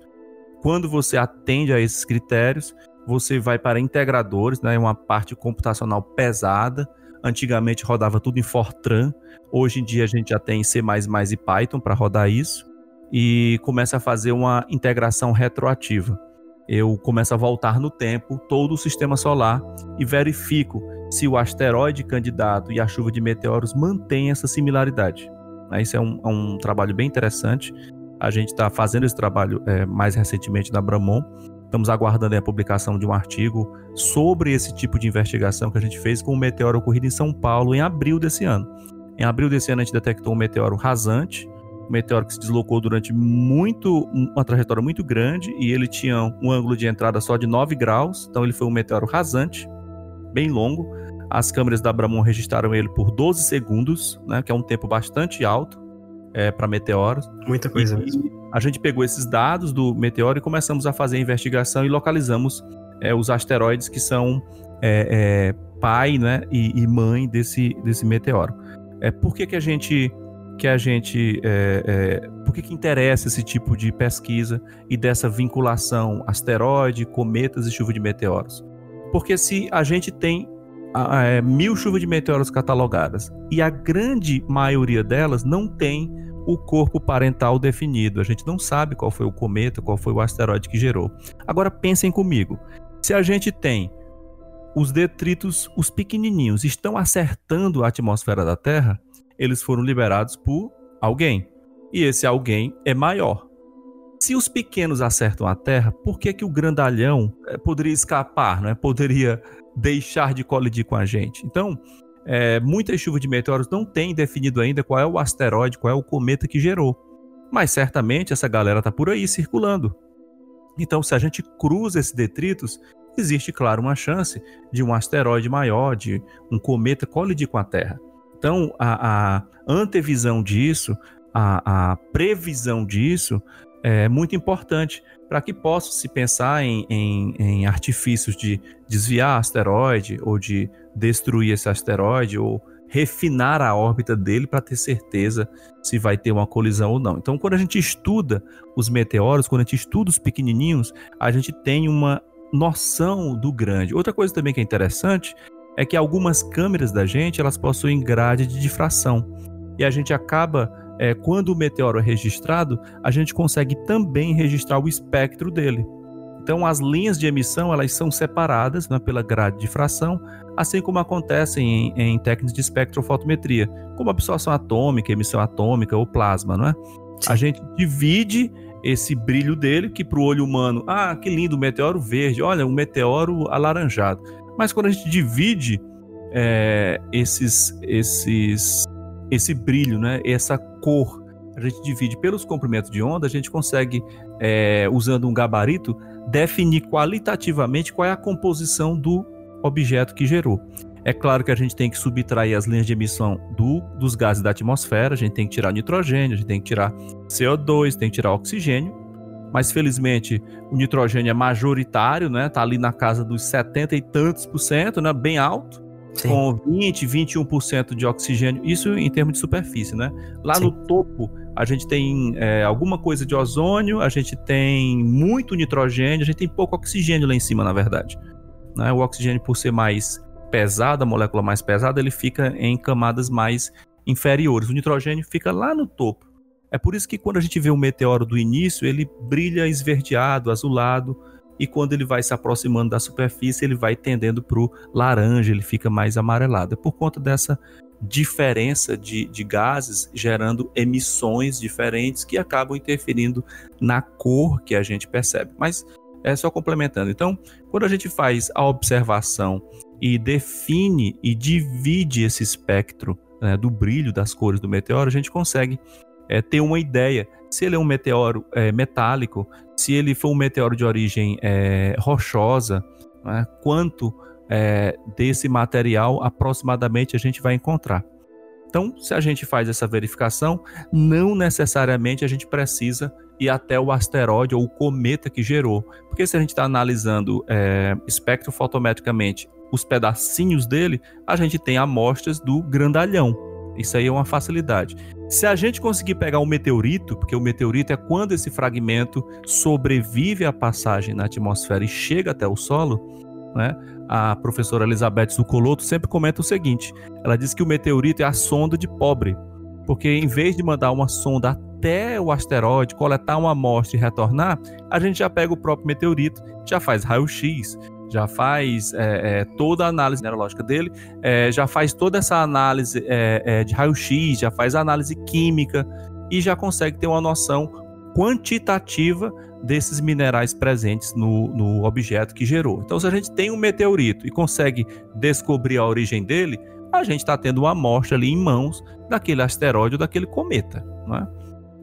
Quando você atende a esses critérios, você vai para integradores, né, uma parte computacional pesada. Antigamente rodava tudo em Fortran, hoje em dia a gente já tem C++ e Python para rodar isso e começa a fazer uma integração retroativa eu começo a voltar no tempo todo o sistema solar e verifico se o asteroide candidato e a chuva de meteoros mantêm essa similaridade. Isso é um, é um trabalho bem interessante. A gente está fazendo esse trabalho é, mais recentemente na Bramon. Estamos aguardando a publicação de um artigo sobre esse tipo de investigação que a gente fez com um meteoro ocorrido em São Paulo em abril desse ano. Em abril desse ano, a gente detectou um meteoro rasante, meteoro que se deslocou durante muito uma trajetória muito grande e ele tinha um ângulo de entrada só de 9 graus, então ele foi um meteoro rasante, bem longo. As câmeras da Bramon registraram ele por 12 segundos, né, que é um tempo bastante alto é, para meteoros. Muita coisa e, mesmo. A gente pegou esses dados do meteoro e começamos a fazer a investigação e localizamos é, os asteroides que são é, é pai né, e, e, mãe desse, desse meteoro. É, por que, que a gente que a gente. É, é, por que, que interessa esse tipo de pesquisa e dessa vinculação asteroide, cometas e chuva de meteoros? Porque se a gente tem é, mil chuvas de meteoros catalogadas e a grande maioria delas não tem o corpo parental definido, a gente não sabe qual foi o cometa, qual foi o asteroide que gerou. Agora pensem comigo: se a gente tem os detritos, os pequenininhos, estão acertando a atmosfera da Terra, eles foram liberados por alguém. E esse alguém é maior. Se os pequenos acertam a Terra, por que, que o grandalhão é, poderia escapar, né? poderia deixar de colidir com a gente? Então, é, muitas chuvas de meteoros não têm definido ainda qual é o asteroide, qual é o cometa que gerou. Mas certamente essa galera está por aí circulando. Então, se a gente cruza esses detritos, existe, claro, uma chance de um asteroide maior, de um cometa colidir com a Terra. Então, a, a antevisão disso a, a previsão disso é muito importante para que possa se pensar em, em, em, artifícios de desviar asteroide ou de destruir esse asteroide ou refinar a órbita dele para ter certeza se vai ter uma colisão ou não. Então, quando a gente estuda os meteoros, quando a gente estuda os pequenininhos, a gente tem uma noção do grande. Outra coisa também que é interessante é que algumas câmeras da gente elas possuem grade de difração e a gente acaba é, quando o meteoro é registrado, a gente consegue também registrar o espectro dele. Então, as linhas de emissão elas são separadas né, pela grade de difração, assim como acontece em, em técnicas de espectrofotometria, como absorção atômica, emissão atômica ou plasma, não é? A gente divide esse brilho dele, que para o olho humano, ah, que lindo, meteoro verde, olha, um meteoro alaranjado. Mas quando a gente divide é, esses, esses, esse brilho, né, essa cor, a gente divide pelos comprimentos de onda, a gente consegue, é, usando um gabarito, definir qualitativamente qual é a composição do objeto que gerou. É claro que a gente tem que subtrair as linhas de emissão do, dos gases da atmosfera, a gente tem que tirar nitrogênio, a gente tem que tirar CO2, tem que tirar oxigênio, mas felizmente o nitrogênio é majoritário, né? Tá ali na casa dos 70 e tantos por cento, né? Bem alto. Sim. Com 20, 21% de oxigênio, isso em termos de superfície, né? Lá Sim. no topo, a gente tem é, alguma coisa de ozônio, a gente tem muito nitrogênio, a gente tem pouco oxigênio lá em cima, na verdade. Né? O oxigênio, por ser mais pesado, a molécula mais pesada, ele fica em camadas mais inferiores. O nitrogênio fica lá no topo. É por isso que quando a gente vê um meteoro do início, ele brilha esverdeado, azulado, e quando ele vai se aproximando da superfície, ele vai tendendo para o laranja, ele fica mais amarelado. É por conta dessa diferença de, de gases gerando emissões diferentes que acabam interferindo na cor que a gente percebe. Mas é só complementando. Então, quando a gente faz a observação e define e divide esse espectro né, do brilho das cores do meteoro, a gente consegue é, ter uma ideia se ele é um meteoro é, metálico, se ele for um meteoro de origem é, rochosa, né, quanto é, desse material aproximadamente a gente vai encontrar. Então, se a gente faz essa verificação, não necessariamente a gente precisa ir até o asteroide ou o cometa que gerou. Porque se a gente está analisando é, espectrofotometricamente os pedacinhos dele, a gente tem amostras do grandalhão. Isso aí é uma facilidade. Se a gente conseguir pegar um meteorito, porque o meteorito é quando esse fragmento sobrevive à passagem na atmosfera e chega até o solo, né? A professora Elizabeth Zucoloto sempre comenta o seguinte: ela diz que o meteorito é a sonda de pobre, porque em vez de mandar uma sonda até o asteroide, coletar uma amostra e retornar, a gente já pega o próprio meteorito, já faz raio-x, já faz é, é, toda a análise neurológica dele, é, já faz toda essa análise é, é, de raio-x, já faz análise química e já consegue ter uma noção quantitativa desses minerais presentes no, no objeto que gerou. Então, se a gente tem um meteorito e consegue descobrir a origem dele, a gente está tendo uma amostra ali em mãos daquele asteroide ou daquele cometa. Não é?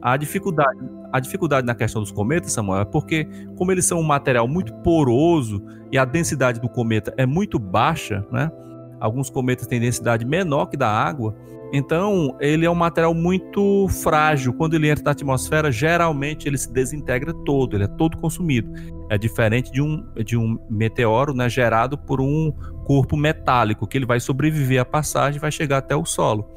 A dificuldade, a dificuldade na questão dos cometas, Samuel, é porque, como eles são um material muito poroso e a densidade do cometa é muito baixa, né? Alguns cometas têm densidade menor que da água, então ele é um material muito frágil. Quando ele entra na atmosfera, geralmente ele se desintegra todo, ele é todo consumido. É diferente de um, de um meteoro né, gerado por um corpo metálico, que ele vai sobreviver à passagem e vai chegar até o solo.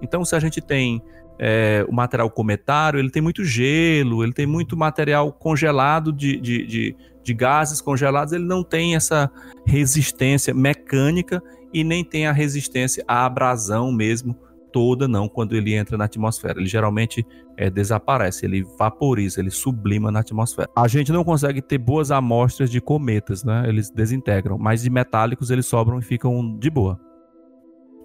Então, se a gente tem é, o material cometário, ele tem muito gelo, ele tem muito material congelado de, de, de, de gases congelados, ele não tem essa resistência mecânica e nem tem a resistência à abrasão mesmo toda não quando ele entra na atmosfera. Ele geralmente é, desaparece, ele vaporiza, ele sublima na atmosfera. A gente não consegue ter boas amostras de cometas, né? Eles desintegram, mas de metálicos eles sobram e ficam de boa.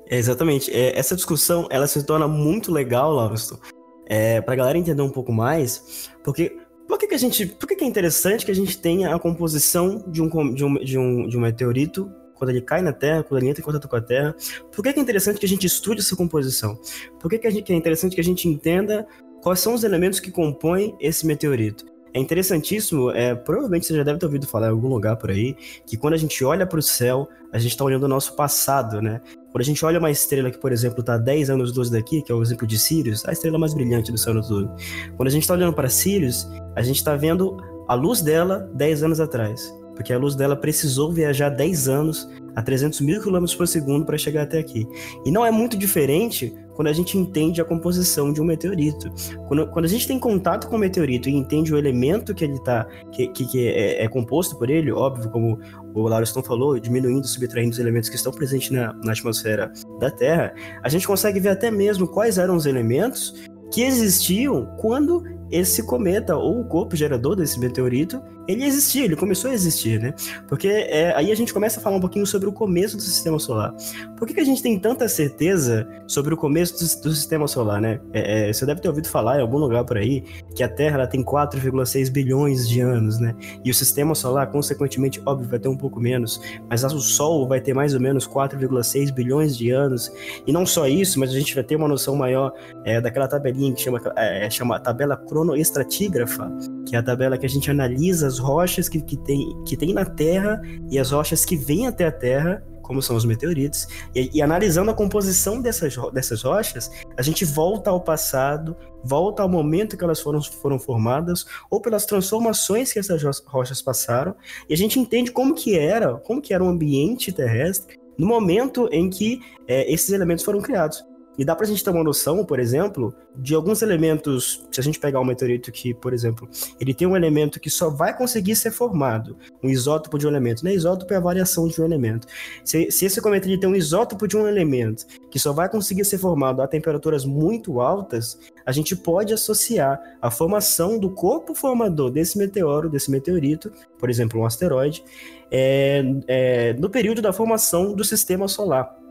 É, exatamente. É, essa discussão ela se torna muito legal, Lauriston, é, para a galera entender um pouco mais, porque por que, que a gente, por que, que é interessante que a gente tenha a composição de um, de um, de um, de um meteorito quando ele cai na Terra, quando ele entra em contato com a Terra? Por que, que é interessante que a gente estude essa composição? Por que, que, é interessante que a gente entenda quais são os elementos que compõem esse meteorito? É interessantíssimo, é, provavelmente você já deve ter ouvido falar em algum lugar por aí, que quando a gente olha para o céu, a gente está olhando o nosso passado, né? Quando a gente olha uma estrela que, por exemplo, está 10 anos luz daqui, que é o exemplo de Sirius, a estrela mais brilhante do céu noturno. Quando a gente está olhando para Sirius, a gente está vendo a luz dela 10 anos atrás. Porque a luz dela precisou viajar 10 anos a 300 mil quilômetros por segundo para chegar até aqui. E não é muito diferente quando a gente entende a composição de um meteorito. Quando, quando a gente tem contato com o meteorito e entende o elemento que ele tá, que, que, que é, é, composto por ele, óbvio, como o Lauriston falou, diminuindo, subtraindo os elementos que estão presentes na, na atmosfera da Terra, a gente consegue ver até mesmo quais eram os elementos que existiam quando esse cometa ou o corpo gerador desse meteorito ele existia, ele começou a existir, né? Porque é, aí a gente começa a falar um pouquinho sobre o começo do sistema solar. Por que, que a gente tem tanta certeza sobre o começo do, do sistema solar, né? É, é, você deve ter ouvido falar em algum lugar por aí que a Terra ela tem 4,6 bilhões de anos, né? E o sistema solar, consequentemente, óbvio, vai ter um pouco menos, mas o Sol vai ter mais ou menos 4,6 bilhões de anos. E não só isso, mas a gente vai ter uma noção maior é, daquela tabelinha que chama, é, chama tabela cronoestratígrafa, que é a tabela que a gente analisa as rochas que, que, tem, que tem na Terra e as rochas que vêm até a Terra, como são os meteoritos, e, e, analisando a composição dessas, dessas rochas, a gente volta ao passado, volta ao momento que elas foram, foram formadas, ou pelas transformações que essas rochas passaram, e a gente entende como que era, como que era o ambiente terrestre no momento em que é, esses elementos foram criados. E dá pra gente ter uma noção, por exemplo, de alguns elementos. Se a gente pegar um meteorito que, por exemplo, ele tem um elemento que só vai conseguir ser formado, um isótopo de um elemento, né? Isótopo é a variação de um elemento. Se, se esse cometa tem um isótopo de um elemento que só vai conseguir ser formado a temperaturas muito altas, a gente pode associar a formação do corpo formador desse meteoro, desse meteorito, por exemplo, um asteroide, é, é, no período da formação do sistema solar.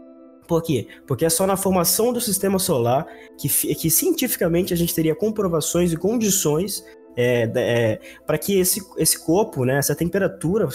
Por quê? Porque é só na formação do sistema solar que, que cientificamente a gente teria comprovações e condições é, é, para que esse, esse corpo, né, essa temperatura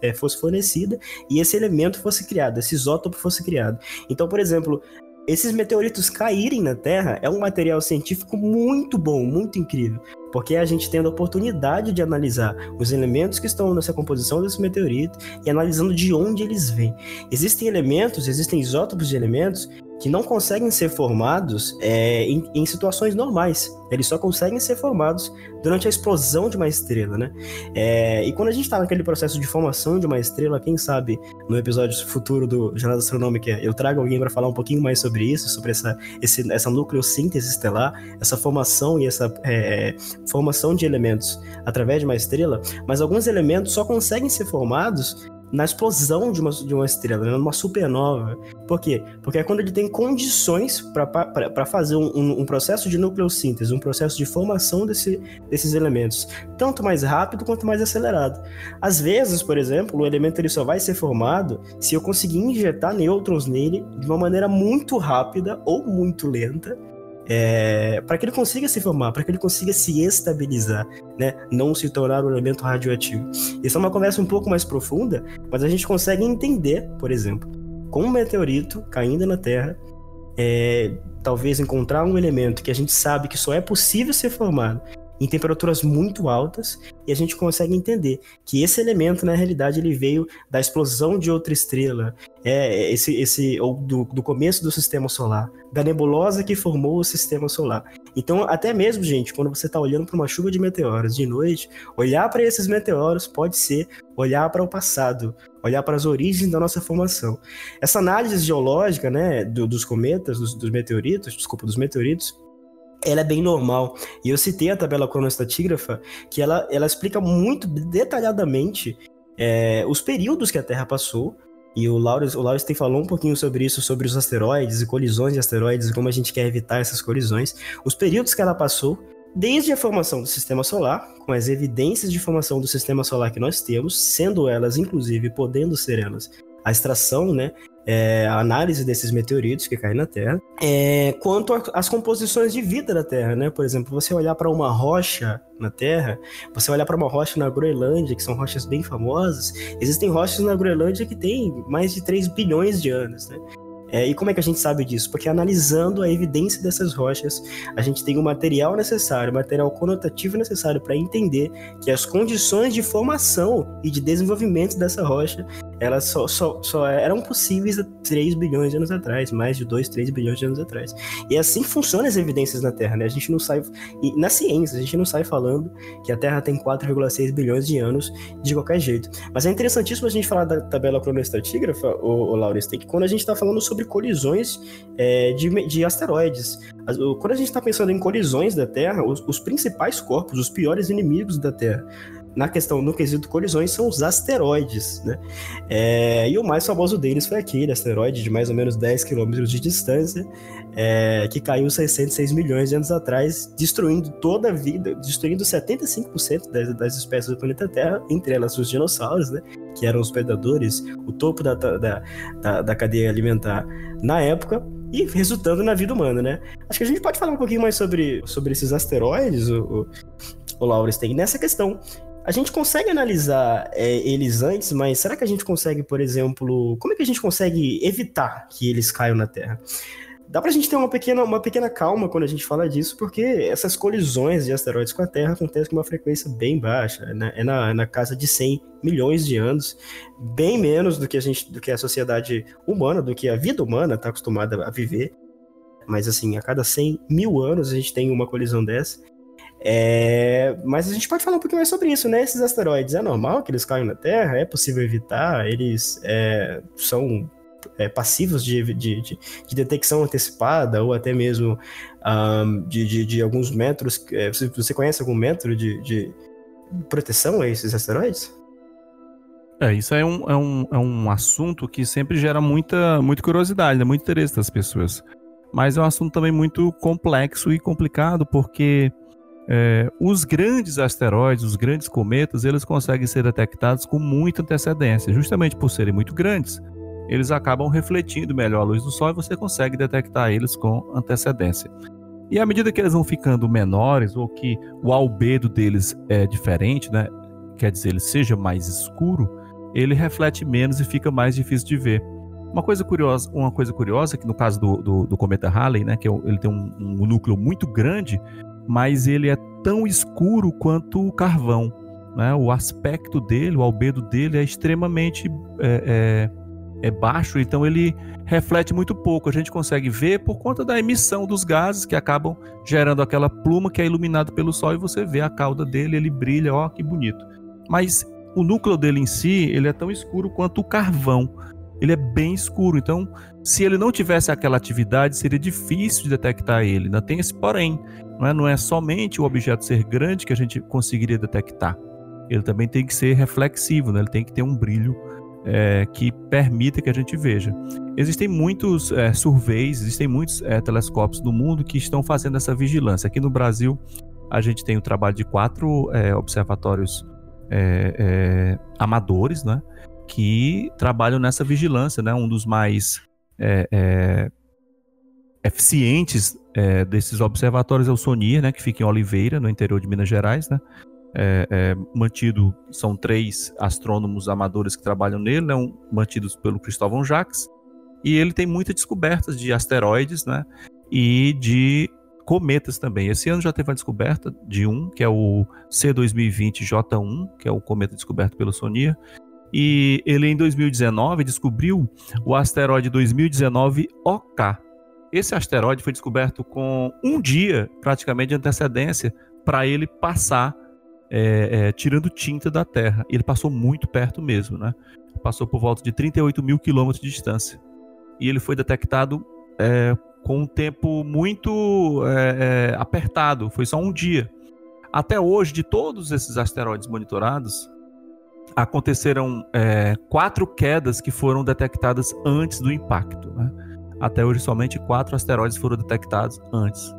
é, fosse fornecida e esse elemento fosse criado, esse isótopo fosse criado. Então, por exemplo, esses meteoritos caírem na Terra é um material científico muito bom, muito incrível, porque a gente tendo a oportunidade de analisar os elementos que estão nessa composição desse meteorito e analisando de onde eles vêm. Existem elementos, existem isótopos de elementos que não conseguem ser formados é, em, em, situações normais. Eles só conseguem ser formados durante a explosão de uma estrela, né? É, e quando a gente está naquele processo de formação de uma estrela, quem sabe no episódio futuro do Jornada Astronômica eu trago alguém para falar um pouquinho mais sobre isso, sobre essa, esse, essa nucleossíntese estelar, essa formação e essa é, formação de elementos através de uma estrela, mas alguns elementos só conseguem ser formados na explosão de uma, de uma estrela, né? numa supernova. Por quê? Porque é quando ele tem condições para fazer um, um, processo de nucleossíntese, um processo de formação desse, desses elementos, tanto mais rápido quanto mais acelerado. Às vezes, por exemplo, o elemento ele só vai ser formado se eu conseguir injetar nêutrons nele de uma maneira muito rápida ou muito lenta, é, para que ele consiga se formar, para que ele consiga se estabilizar, né? Não se tornar um elemento radioativo. Isso é uma conversa um pouco mais profunda, mas a gente consegue entender, por exemplo, com um meteorito caindo na Terra, é, talvez encontrar um elemento que a gente sabe que só é possível ser formado em temperaturas muito altas e a gente consegue entender que esse elemento na realidade ele veio da explosão de outra estrela, é esse esse ou do, do começo do sistema solar, da nebulosa que formou o sistema solar. Então, até mesmo, gente, quando você está olhando para uma chuva de meteoros de noite, olhar para esses meteoros pode ser olhar para o passado, olhar para as origens da nossa formação. Essa análise geológica, né, do, dos cometas, dos, dos meteoritos, desculpa, dos meteoritos, ela é bem normal. E eu citei a tabela cronoestatígrafa, que ela, ela explica muito detalhadamente é, os períodos que a Terra passou. E o Laurens, o tem falou um pouquinho sobre isso, sobre os asteroides e colisões de asteroides e como a gente quer evitar essas colisões. Os períodos que ela passou, desde a formação do sistema solar, com as evidências de formação do sistema solar que nós temos, sendo elas, inclusive, podendo ser elas, a extração, né, é, a análise desses meteoritos que caem na Terra, é, quanto às composições de vida da Terra, né? Por exemplo, você olhar para uma rocha na Terra, você olhar para uma rocha na Groenlândia, que são rochas bem famosas, existem rochas na Groenlândia que têm mais de 3 bilhões de anos, né? É, e como é que a gente sabe disso? Porque analisando a evidência dessas rochas, a gente tem o material necessário, o material conotativo necessário para entender que as condições de formação e de desenvolvimento dessa rocha elas só, só, só eram possíveis há 3 bilhões de anos atrás, mais de 2, 3 bilhões de anos atrás. E é assim funcionam as evidências na Terra, né? A gente não sai. E na ciência, a gente não sai falando que a Terra tem 4,6 bilhões de anos de qualquer jeito. Mas é interessantíssimo a gente falar da tabela cronoestratígrafa, o, o Laurence, que quando a gente está falando sobre colisões é, de, de asteroides. Quando a gente está pensando em colisões da Terra, os, os principais corpos, os piores inimigos da Terra na questão, no quesito colisões, são os asteroides, né? É, e o mais famoso deles foi aquele asteroide de mais ou menos 10 quilômetros de distância, é, que caiu 66 milhões de anos atrás, destruindo toda a vida, destruindo 75% das, das espécies do planeta Terra, entre elas os dinossauros, né? Que eram os predadores, o topo da, da, da, da cadeia alimentar na época, e resultando na vida humana, né? Acho que a gente pode falar um pouquinho mais sobre, sobre esses asteroides, o, o, o Laurens tem nessa questão a gente consegue analisar é, eles antes, mas será que a gente consegue, por exemplo, como é que a gente consegue evitar que eles caiam na Terra? Dá pra gente ter uma pequena, uma pequena calma quando a gente fala disso, porque essas colisões de asteroides com a Terra acontecem com uma frequência bem baixa, né? é na, é na casa de 100 milhões de anos, bem menos do que a gente, do que a sociedade humana, do que a vida humana está acostumada a viver. Mas assim, a cada 100 mil anos a gente tem uma colisão dessa. É, mas a gente pode falar um pouquinho mais sobre isso, né? Esses asteroides, é normal que eles caiam na Terra? É possível evitar? Eles é, são é, passivos de, de, de, de, detecção antecipada ou até mesmo um, de, de, alguns metros? É, você, conhece algum metro de, de proteção a esses asteroides? É, isso é um, é, um, é um assunto que sempre gera muita, muita curiosidade, né? muito interesse das pessoas. Mas é um assunto também muito complexo e complicado, porque é, os grandes asteroides, os grandes cometas, eles conseguem ser detectados com muita antecedência, justamente por serem muito grandes. Eles acabam refletindo melhor a luz do Sol e você consegue detectar eles com antecedência. E à medida que eles vão ficando menores, ou que o albedo deles é diferente, né? quer dizer, ele seja mais escuro, ele reflete menos e fica mais difícil de ver. Uma coisa curiosa, uma coisa curiosa que no caso do, do, do cometa Halley, né, que é ele tem um, um núcleo muito grande, mas ele é tão escuro quanto o carvão. Né? O aspecto dele, o albedo dele é extremamente é, é, é, baixo, então ele reflete muito pouco. A gente consegue ver por conta da emissão dos gases que acabam gerando aquela pluma que é iluminada pelo sol e você vê a cauda dele, ele brilha, ó, que bonito. Mas o núcleo dele em si, ele é tão escuro quanto o carvão. Ele é bem escuro, então se ele não tivesse aquela atividade, seria difícil de detectar ele. Ainda tem esse porém. Não é, não é somente o objeto ser grande que a gente conseguiria detectar. Ele também tem que ser reflexivo, né? ele tem que ter um brilho é, que permita que a gente veja. Existem muitos é, surveys, existem muitos é, telescópios no mundo que estão fazendo essa vigilância. Aqui no Brasil, a gente tem o trabalho de quatro é, observatórios é, é, amadores, né? Que trabalham nessa vigilância, né? Um dos mais eficientes é, desses observatórios é o SONIR, né, que fica em Oliveira, no interior de Minas Gerais, né, é, é, mantido, são três astrônomos amadores que trabalham nele, né, um, mantidos pelo Cristóvão Jacques, e ele tem muitas descobertas de asteroides, né, e de cometas também. Esse ano já teve a descoberta de um, que é o C2020J1, que é o cometa descoberto pelo SONIR, e ele em 2019 descobriu o asteroide 2019 OK, esse asteroide foi descoberto com um dia praticamente de antecedência para ele passar é, é, tirando tinta da Terra. Ele passou muito perto mesmo, né? Passou por volta de 38 mil quilômetros de distância. E ele foi detectado é, com um tempo muito é, é, apertado, foi só um dia. Até hoje, de todos esses asteroides monitorados, aconteceram é, quatro quedas que foram detectadas antes do impacto. Né? Até hoje, somente quatro asteroides foram detectados antes.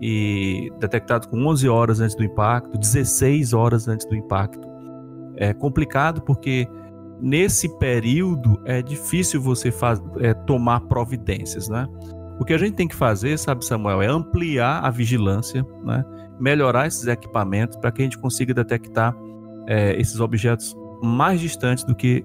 E detectados com 11 horas antes do impacto, 16 horas antes do impacto. É complicado porque nesse período é difícil você faz, é, tomar providências, né? O que a gente tem que fazer, sabe, Samuel, é ampliar a vigilância, né? melhorar esses equipamentos para que a gente consiga detectar é, esses objetos mais distantes do que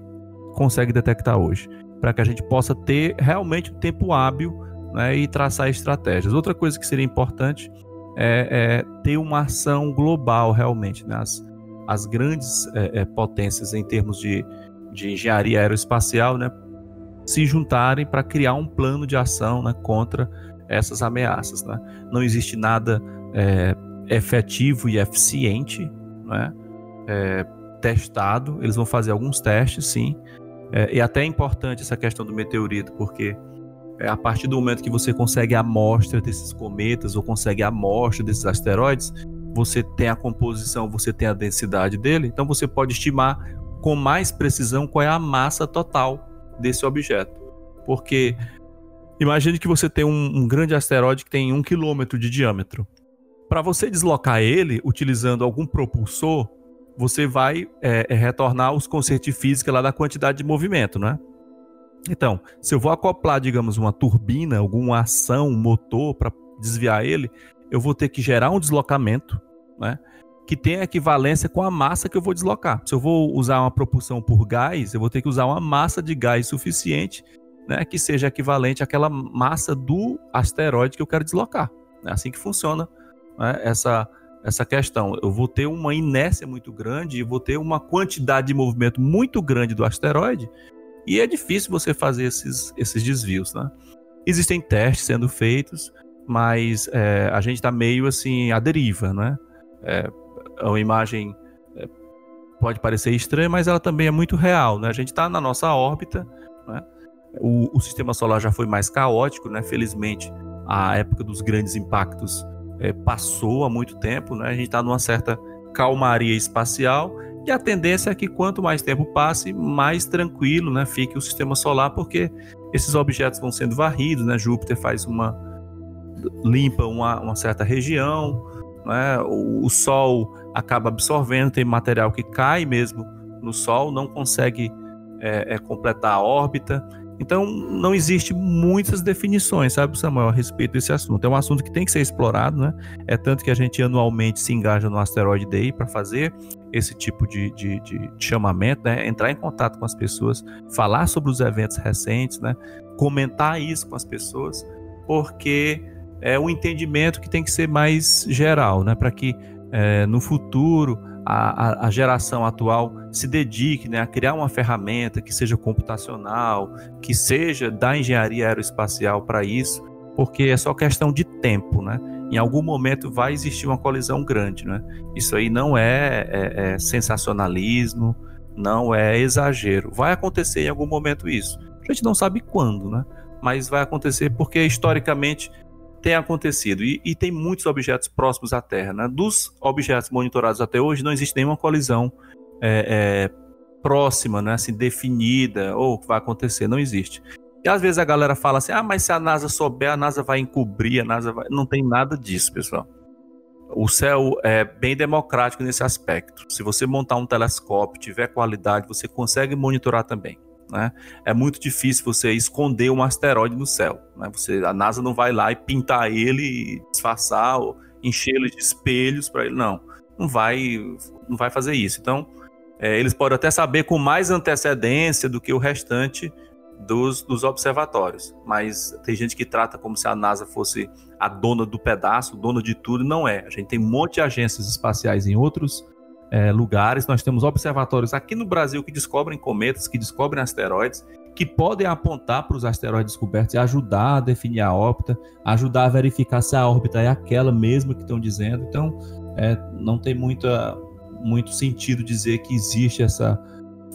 consegue detectar hoje. para que a gente possa ter realmente um tempo hábil né, e traçar estratégias. Outra coisa que seria importante é, é ter uma ação global realmente. Né? As, as grandes é, é, potências em termos de, de engenharia aeroespacial né, se juntarem para criar um plano de ação né, contra essas ameaças. Né? Não existe nada é, efetivo e eficiente né, é, testado. Eles vão fazer alguns testes, sim. É, e até é importante essa questão do meteorito, porque é, a partir do momento que você consegue a amostra desses cometas ou consegue a amostra desses asteroides, você tem a composição, você tem a densidade dele, então você pode estimar com mais precisão qual é a massa total desse objeto. Porque imagine que você tem um, um grande asteroide que tem um quilômetro de diâmetro. Para você deslocar ele utilizando algum propulsor, você vai é, é, retornar os conceitos de física lá da quantidade de movimento, né? Então, se eu vou acoplar, digamos, uma turbina, alguma ação, um motor para desviar ele, eu vou ter que gerar um deslocamento, né? Que tenha equivalência com a massa que eu vou deslocar. Se eu vou usar uma propulsão por gás, eu vou ter que usar uma massa de gás suficiente, né? Que seja equivalente àquela massa do asteroide que eu quero deslocar. É assim que funciona né? essa, essa questão. Eu vou ter uma inércia muito grande e vou ter uma quantidade de movimento muito grande do asteroide e é difícil você fazer esses, esses desvios, né? Existem testes sendo feitos, mas é, a gente está meio assim à deriva, né? É, uma imagem é, pode parecer estranha, mas ela também é muito real, né? A gente está na nossa órbita, né? O, o, sistema solar já foi mais caótico, né? Felizmente, a época dos grandes impactos é, passou há muito tempo, né? A gente está numa certa calmaria espacial e a tendência é que quanto mais tempo passe, mais tranquilo né, fique o sistema solar, porque esses objetos vão sendo varridos, né? Júpiter faz uma. limpa uma, uma certa região, né? o, o Sol acaba absorvendo, tem material que cai mesmo no Sol, não consegue é, é, completar a órbita. Então, não existe muitas definições, sabe, Samuel, a respeito desse assunto. É um assunto que tem que ser explorado, né? É tanto que a gente anualmente se engaja no Asteroid Day para fazer esse tipo de, de, de, chamamento, né? Entrar em contato com as pessoas, falar sobre os eventos recentes, né? Comentar isso com as pessoas, porque é um entendimento que tem que ser mais geral, né? Para que é, no futuro a, a, geração atual se dedique né, a criar uma ferramenta que seja computacional, que seja da engenharia aeroespacial para isso, porque é só questão de tempo, né? Em algum momento vai existir uma colisão grande, né? Isso aí não é, é, é sensacionalismo, não é exagero. Vai acontecer em algum momento isso. A gente não sabe quando, né? Mas vai acontecer porque historicamente tem acontecido. E, e, tem muitos objetos próximos à Terra. Né? Dos objetos monitorados até hoje, não existe nenhuma colisão é, é, próxima, né? assim, definida, ou que vai acontecer. Não existe. E às vezes a galera fala assim: ah, mas se a NASA souber, a NASA vai encobrir, a NASA vai. Não tem nada disso, pessoal. O céu é bem democrático nesse aspecto. Se você montar um telescópio, tiver qualidade, você consegue monitorar também. Né? É muito difícil você esconder um asteroide no céu. Né? Você, a NASA não vai lá e pintar ele, disfarçar, ou encher ele de espelhos para ele. Não, não vai, não vai fazer isso. Então, é, eles podem até saber com mais antecedência do que o restante dos, dos observatórios. Mas tem gente que trata como se a NASA fosse a dona do pedaço, dona de tudo. Não é. A gente tem um monte de agências espaciais em outros é, lugares. Nós temos observatórios aqui no Brasil que descobrem cometas, que descobrem asteroides, que podem apontar para os asteroides descobertos e ajudar a definir a órbita, ajudar a verificar se a órbita é aquela mesma que estão dizendo. Então, é, não tem muita, muito sentido dizer que existe essa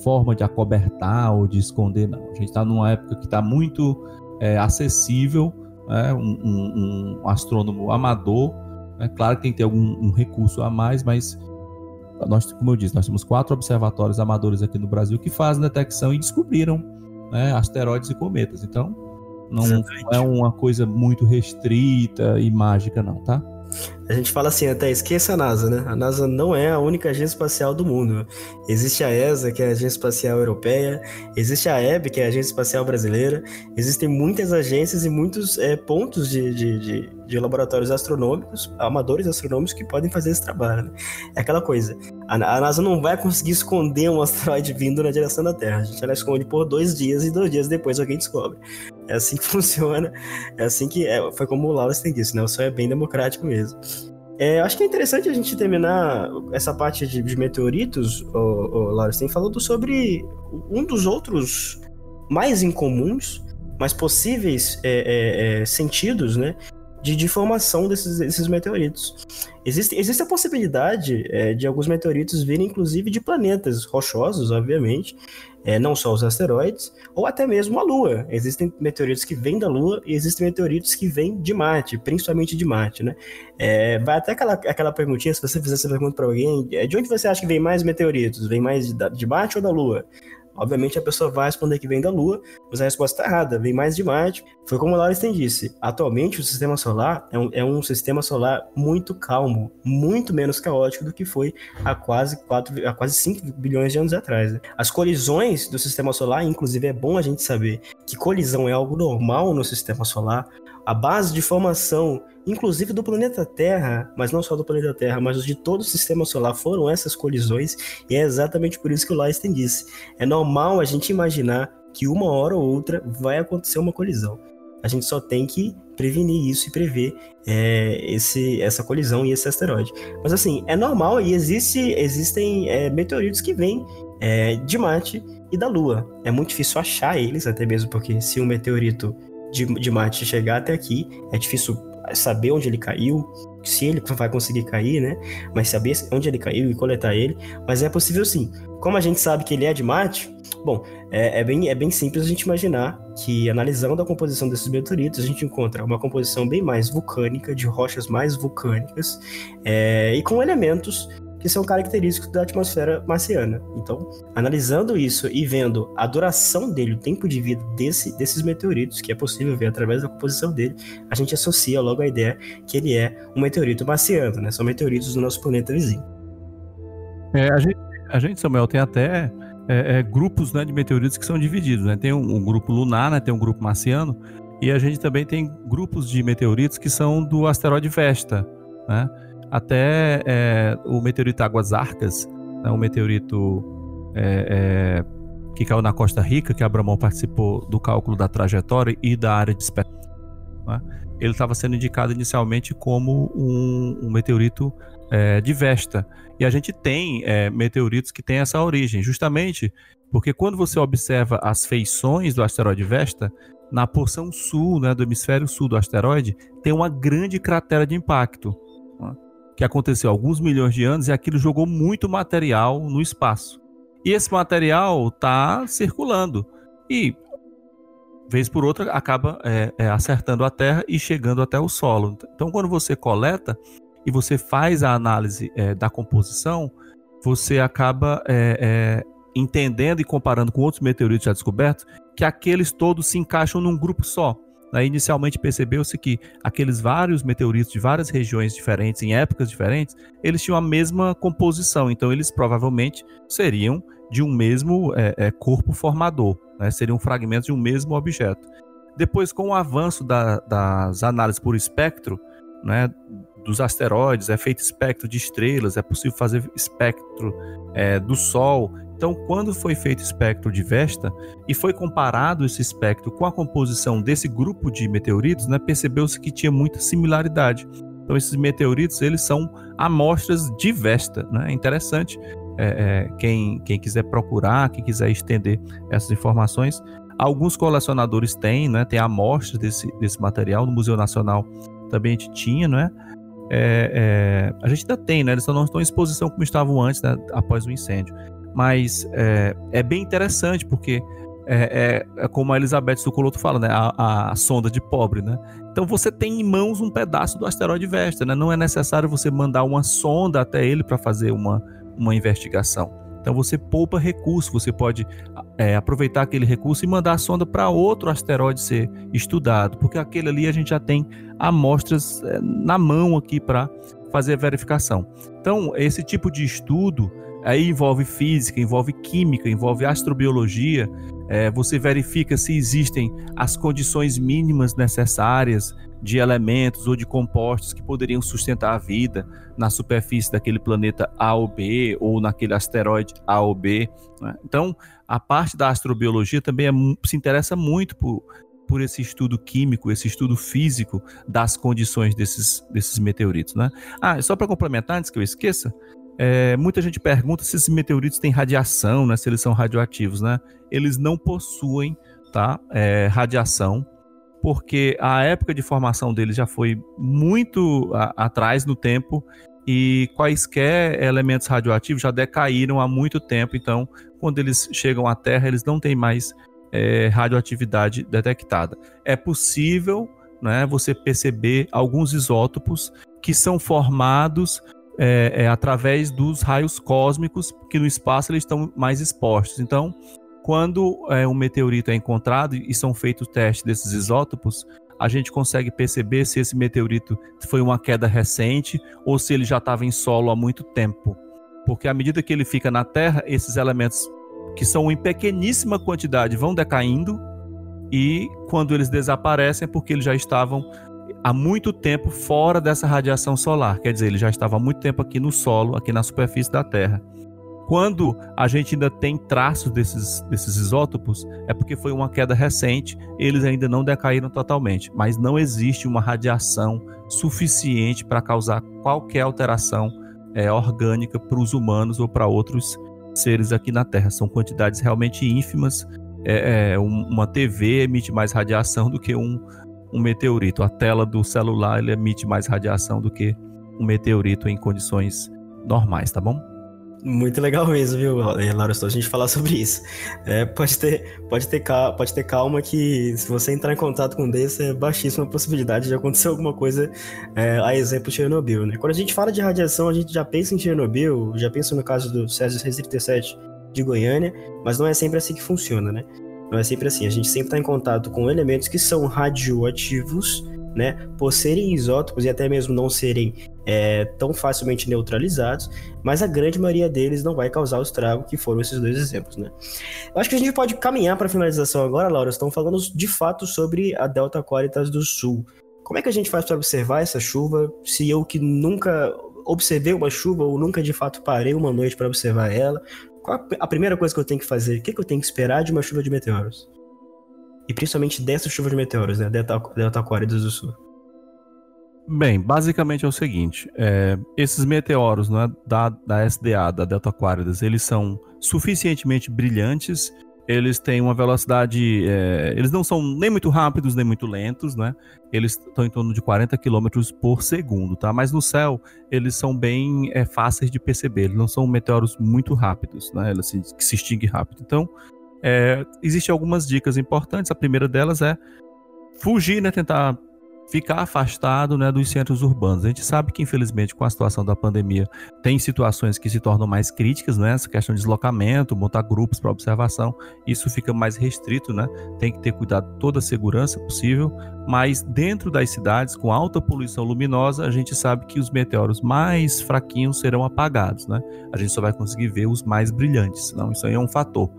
forma de acobertar ou de esconder, não. A gente está numa época que está muito é, acessível, né? um, um, um, astrônomo amador. É claro que tem que ter algum um recurso a mais, mas nós, como eu disse, nós temos quatro observatórios amadores aqui no Brasil que fazem detecção e descobriram né, asteroides e cometas. Então, não, não é uma coisa muito restrita e mágica, não, tá? A gente fala assim, até esqueça a NASA, né? A NASA não é a única agência espacial do mundo. Existe a ESA, que é a Agência Espacial Europeia, existe a EB, que é a Agência Espacial Brasileira, existem muitas agências e muitos é, pontos de, de, de, de, laboratórios astronômicos, amadores astronômicos, que podem fazer esse trabalho. Né? É aquela coisa, A, a NASA não vai conseguir esconder um asteroide vindo na direção da Terra. A gente ela esconde por dois dias e dois dias depois alguém descobre. É assim que (laughs) funciona. É assim que. É, foi como o Laura tem disse, né? O céu é bem democrático mesmo. É, acho que é interessante a gente terminar essa parte de, de meteoritos, o, o Laura falando sobre um dos outros mais incomuns, mais possíveis é, é, é sentidos, né? De, de formação desses, desses meteoritos. Existe, existe a possibilidade é, de alguns meteoritos virem, inclusive, de planetas rochosos, obviamente, é, não só os asteroides, ou até mesmo a Lua. Existem meteoritos que vêm da Lua e existem meteoritos que vêm de Marte, principalmente de Marte, né? É, vai até aquela, aquela perguntinha, se você fizer essa pergunta para alguém, é, de onde você acha que vem mais meteoritos? Vem mais de, de Marte ou da Lua? Obviamente a pessoa vai responder que vem da Lua, mas a resposta está errada, vem mais de Marte. Foi como o Lauristen disse, atualmente o sistema solar é um, é um, sistema solar muito calmo, muito menos caótico do que foi há quase, 4, há quase 5 bilhões de anos atrás. Né? As colisões do sistema solar, inclusive é bom a gente saber que colisão é algo normal no sistema solar, a base de formação inclusive do planeta Terra, mas não só do planeta Terra, mas de todo o sistema solar, foram essas colisões, e é exatamente por isso que o Leisten disse. É normal a gente imaginar que uma hora ou outra vai acontecer uma colisão. A gente só tem que prevenir isso e prever é, esse, essa colisão e esse asteroide. Mas assim, é normal e existe, existem é, meteoritos que vêm é, de Marte e da Lua. É muito difícil achar eles, até mesmo porque se um meteorito de, de Marte chegar até aqui, é difícil saber onde ele caiu, se ele vai conseguir cair, né? Mas saber onde ele caiu e coletar ele. Mas é possível sim. Como a gente sabe que ele é de Marte, bom, é, é, bem, é bem simples a gente imaginar que, analisando a composição desses meteoritos, a gente encontra uma composição bem mais vulcânica, de rochas mais vulcânicas, é, e com elementos que são característicos da atmosfera marciana. Então, analisando isso e vendo a duração dele, o tempo de vida desse, desses meteoritos, que é possível ver através da composição dele, a gente associa logo a ideia que ele é um meteorito marciano, né? São meteoritos do nosso planeta vizinho. É, a, gente, a gente, Samuel, tem até é, é, grupos né, de meteoritos que são divididos, né? Tem um, um grupo lunar, né? Tem um grupo marciano, e a gente também tem grupos de meteoritos que são do asteroide Vesta, né? Até é, o meteorito Águas Arcas, né, um meteorito é, é, que caiu na Costa Rica, que Abramão participou do cálculo da trajetória e da área de espectro. Né, ele estava sendo indicado inicialmente como um, um meteorito é, de Vesta. E a gente tem é, meteoritos que têm essa origem, justamente porque quando você observa as feições do asteroide Vesta, na porção sul, né, do hemisfério sul do asteroide, tem uma grande cratera de impacto que aconteceu há alguns milhões de anos e aquilo jogou muito material no espaço. E esse material está circulando e, vez por outra, acaba é, é, acertando a Terra e chegando até o solo. Então, quando você coleta e você faz a análise é, da composição, você acaba é, é, entendendo e comparando com outros meteoritos já descobertos que aqueles todos se encaixam num grupo só. Inicialmente percebeu-se que aqueles vários meteoritos de várias regiões diferentes, em épocas diferentes, eles tinham a mesma composição, então eles provavelmente seriam de um mesmo é, é, corpo formador, né, seriam fragmentos de um mesmo objeto. Depois, com o avanço da, das análises por espectro, né, dos asteroides, é feito espectro de estrelas, é possível fazer espectro é, do Sol, então, quando foi feito o espectro de Vesta e foi comparado esse espectro com a composição desse grupo de meteoritos, né, percebeu-se que tinha muita similaridade. Então, esses meteoritos eles são amostras de Vesta. Né? É interessante é, é, quem, quem quiser procurar, quem quiser estender essas informações. Alguns colecionadores têm, né, tem amostras desse, desse material. No Museu Nacional também a gente tinha, não é? É, é, a gente ainda tem, né? Eles só não estão em exposição como estavam antes, né, após o incêndio. Mas é, é bem interessante, porque é, é, é, como a Elizabeth Sucoloto fala, né? A, a, sonda de pobre, né? Então você tem em mãos um pedaço do asteroide Vesta, né? Não é necessário você mandar uma sonda até ele para fazer uma, uma investigação. Então você poupa recurso, você pode é, aproveitar aquele recurso e mandar a sonda para outro asteroide ser estudado, porque aquele ali a gente já tem amostras é, na mão aqui para fazer a verificação. Então esse tipo de estudo Aí envolve física, envolve química, envolve astrobiologia. É, você verifica se existem as condições mínimas necessárias de elementos ou de compostos que poderiam sustentar a vida na superfície daquele planeta A ou B ou naquele asteroide A ou B. Né? Então, a parte da astrobiologia também é, se interessa muito por, por esse estudo químico, esse estudo físico das condições desses, desses meteoritos. Né? Ah, só para complementar, antes que eu esqueça, é, muita gente pergunta se esses meteoritos têm radiação, né, se eles são radioativos. Né? Eles não possuem tá, é, radiação, porque a época de formação deles já foi muito a, atrás no tempo e quaisquer elementos radioativos já decaíram há muito tempo. Então, quando eles chegam à Terra, eles não têm mais é, radioatividade detectada. É possível né, você perceber alguns isótopos que são formados é, é, através dos raios cósmicos, que no espaço eles estão mais expostos. Então, quando é, um meteorito é encontrado e são feitos testes desses isótopos, a gente consegue perceber se esse meteorito foi uma queda recente ou se ele já estava em solo há muito tempo. Porque à medida que ele fica na Terra, esses elementos que são em pequeníssima quantidade vão decaindo e quando eles desaparecem é porque eles já estavam há muito tempo fora dessa radiação solar, quer dizer, ele já estava há muito tempo aqui no solo, aqui na superfície da Terra. Quando a gente ainda tem traços desses, desses isótopos, é porque foi uma queda recente, eles ainda não decaíram totalmente, mas não existe uma radiação suficiente para causar qualquer alteração é, orgânica para os humanos ou para outros seres aqui na Terra. São quantidades realmente ínfimas. É, é, uma TV emite mais radiação do que um, um meteorito. A tela do celular ele emite mais radiação do que um meteorito em condições normais, tá bom? Muito legal mesmo, viu, Laura? Estou a gente falar sobre isso. É, pode, ter, pode, ter, pode ter calma que se você entrar em contato com desse, é baixíssima a possibilidade de acontecer alguma coisa, é, a exemplo de Chernobyl, né? Quando a gente fala de radiação, a gente já pensa em Chernobyl, já pensa no caso do Césio 37 de Goiânia, mas não é sempre assim que funciona, né? Não é sempre assim. A gente sempre está em contato com elementos que são radioativos, né? Por serem isótopos e até mesmo não serem é, tão facilmente neutralizados, mas a grande maioria deles não vai causar o estrago que foram esses dois exemplos, né? Eu acho que a gente pode caminhar para a finalização agora, Laura. Estão falando de fato sobre a Delta Qualitas do Sul. Como é que a gente faz para observar essa chuva? Se eu que nunca observei uma chuva ou nunca de fato parei uma noite para observar ela, qual a primeira coisa que eu tenho que fazer? O que, que eu tenho que esperar de uma chuva de meteoros? E principalmente dessa chuva de meteoros, né? Delta, Delta Aquarius do Sul. Bem, basicamente é o seguinte: é, esses meteoros né, da, da SDA, da Delta Aquarius, eles são suficientemente brilhantes, eles têm uma velocidade. É, eles não são nem muito rápidos nem muito lentos, né? Eles estão em torno de 40 km por segundo, tá? Mas no céu, eles são bem é, fáceis de perceber, eles não são meteoros muito rápidos, né? Eles se, que se extinguem rápido. Então, é, existem algumas dicas importantes. A primeira delas é fugir, né? Tentar ficar afastado né, dos centros urbanos. A gente sabe que, infelizmente, com a situação da pandemia, tem situações que se tornam mais críticas, né? Essa questão de deslocamento, montar grupos para observação, isso fica mais restrito, né? Tem que ter cuidado toda a segurança possível, mas dentro das cidades, com alta poluição luminosa, a gente sabe que os meteoros mais fraquinhos serão apagados, né? A gente só vai conseguir ver os mais brilhantes. Não, isso aí é um fator.